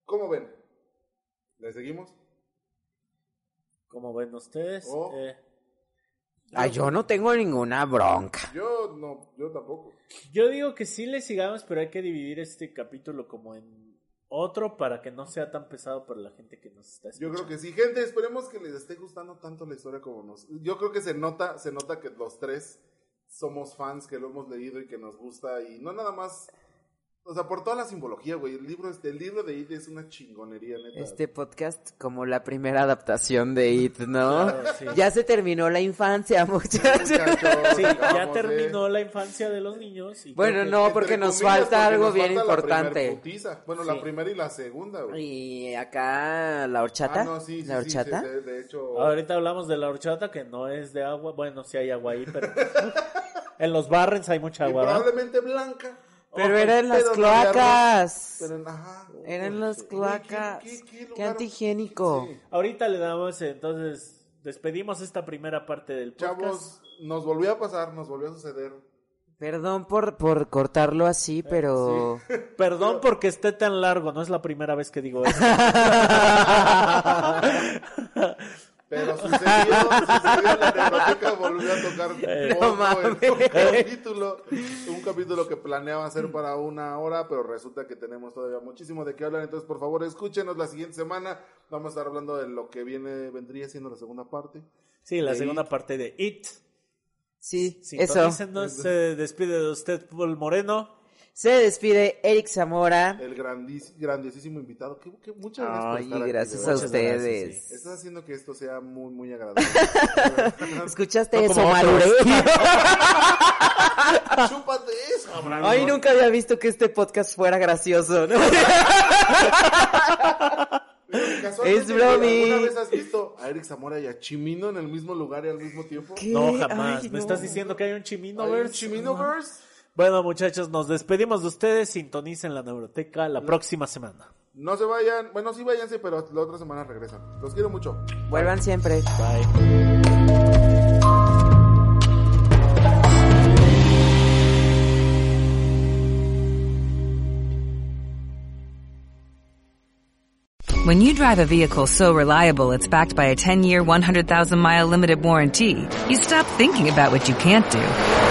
Speaker 2: ¿Cómo ven? ¿Le seguimos?
Speaker 3: Como ven ustedes.
Speaker 2: Oh.
Speaker 3: Eh,
Speaker 1: Ah, yo no tengo ninguna bronca.
Speaker 2: Yo no, yo tampoco.
Speaker 3: yo digo que sí le sigamos, pero hay que dividir este capítulo como en otro para que no sea tan pesado para la gente que nos está
Speaker 2: Yo
Speaker 3: escuchando.
Speaker 2: creo que sí, gente, esperemos que les esté gustando tanto la historia como nos. Yo creo que se nota, se nota que los tres somos fans, que lo hemos leído y que nos gusta y no nada más, o sea, por toda la simbología, güey. El libro, este, el libro de Id es una chingonería, neta.
Speaker 1: Este podcast como la primera adaptación de It, ¿no?
Speaker 3: Claro, sí.
Speaker 1: Ya se terminó la infancia, muchachos.
Speaker 2: Muchachos,
Speaker 3: Sí, ya
Speaker 2: acabamos de-
Speaker 3: terminó la infancia de los niños. Y
Speaker 1: Bueno,
Speaker 3: que-
Speaker 1: no, porque nos
Speaker 2: comillas,
Speaker 1: falta
Speaker 2: porque
Speaker 1: algo
Speaker 2: nos
Speaker 1: bien
Speaker 2: falta la primer
Speaker 1: importante.
Speaker 2: putiza. Bueno,
Speaker 3: Sí.
Speaker 2: la primera y la segunda, güey.
Speaker 1: Y acá la horchata.
Speaker 2: Ah, no, sí, sí,
Speaker 1: la
Speaker 2: sí,
Speaker 1: horchata.
Speaker 2: sí, de, de hecho,
Speaker 3: Ahorita hablamos de la horchata, que no es de agua. Bueno, sí hay agua ahí, pero... en los barrens hay mucha
Speaker 2: y
Speaker 3: agua, ¿verdad?
Speaker 2: probablemente blanca.
Speaker 1: Pero
Speaker 2: Ojo,
Speaker 1: era en las cloacas.
Speaker 2: Pero en- ajá.
Speaker 1: Era en
Speaker 2: Ojo,
Speaker 1: las cloacas.
Speaker 2: ¿qué- qué- qué
Speaker 1: Qué
Speaker 2: lugar?
Speaker 1: antihigiénico.
Speaker 2: Sí.
Speaker 3: Ahorita le damos, entonces, despedimos esta primera parte del podcast.
Speaker 2: Chavos, nos volvió a pasar, nos volvió a suceder.
Speaker 1: Perdón por, por cortarlo así, pero...
Speaker 3: Perdón porque esté tan largo, no es la primera vez que digo eso.
Speaker 2: Pero sucedió, sucedió la neuroteca, volvió a tocar
Speaker 1: no
Speaker 2: el capítulo. Un capítulo que planeaba hacer para una hora, pero resulta que tenemos todavía muchísimo de qué hablar. Entonces, por favor, escúchenos la siguiente semana. Vamos a estar hablando de lo que viene, vendría siendo la segunda parte.
Speaker 3: Sí, la
Speaker 2: De
Speaker 3: segunda
Speaker 2: It.
Speaker 3: parte de It.
Speaker 1: Sí, eso.
Speaker 3: Sintonícenos, se despide de usted, Paul Moreno.
Speaker 1: Se despide Eric Zamora.
Speaker 2: El grandis- grandiosísimo invitado. Que, que muchas gracias por estar aquí,
Speaker 1: gracias a
Speaker 3: gracias,
Speaker 1: ustedes.
Speaker 3: sí.
Speaker 2: Estás haciendo que esto sea muy, muy agradable.
Speaker 1: ¿Escuchaste
Speaker 3: No
Speaker 1: eso. Malure?
Speaker 2: Chúpate eso, Abraham.
Speaker 1: Ay, nunca había visto que este podcast fuera gracioso, ¿no? Es bromi.
Speaker 2: ¿Alguna vez has visto a Eric Zamora y a Chimino en el mismo lugar y al mismo tiempo?
Speaker 1: ¿Qué?
Speaker 3: No, jamás.
Speaker 1: Ay,
Speaker 3: ¿Me
Speaker 1: no.
Speaker 3: estás diciendo que hay un Chimino
Speaker 2: ¿Hay un Chiminoverse?
Speaker 3: Bueno, muchachos, nos despedimos de ustedes. Sintonicen la neuroteca la próxima semana.
Speaker 2: No se vayan, bueno, sí váyanse, pero la otra semana regresan. Los quiero mucho.
Speaker 1: Vuelvan siempre.
Speaker 3: Bye.
Speaker 5: When you drive a vehicle so reliable it's backed by a 10-year, 100,000-mile limited warranty, you stop thinking about what you can't do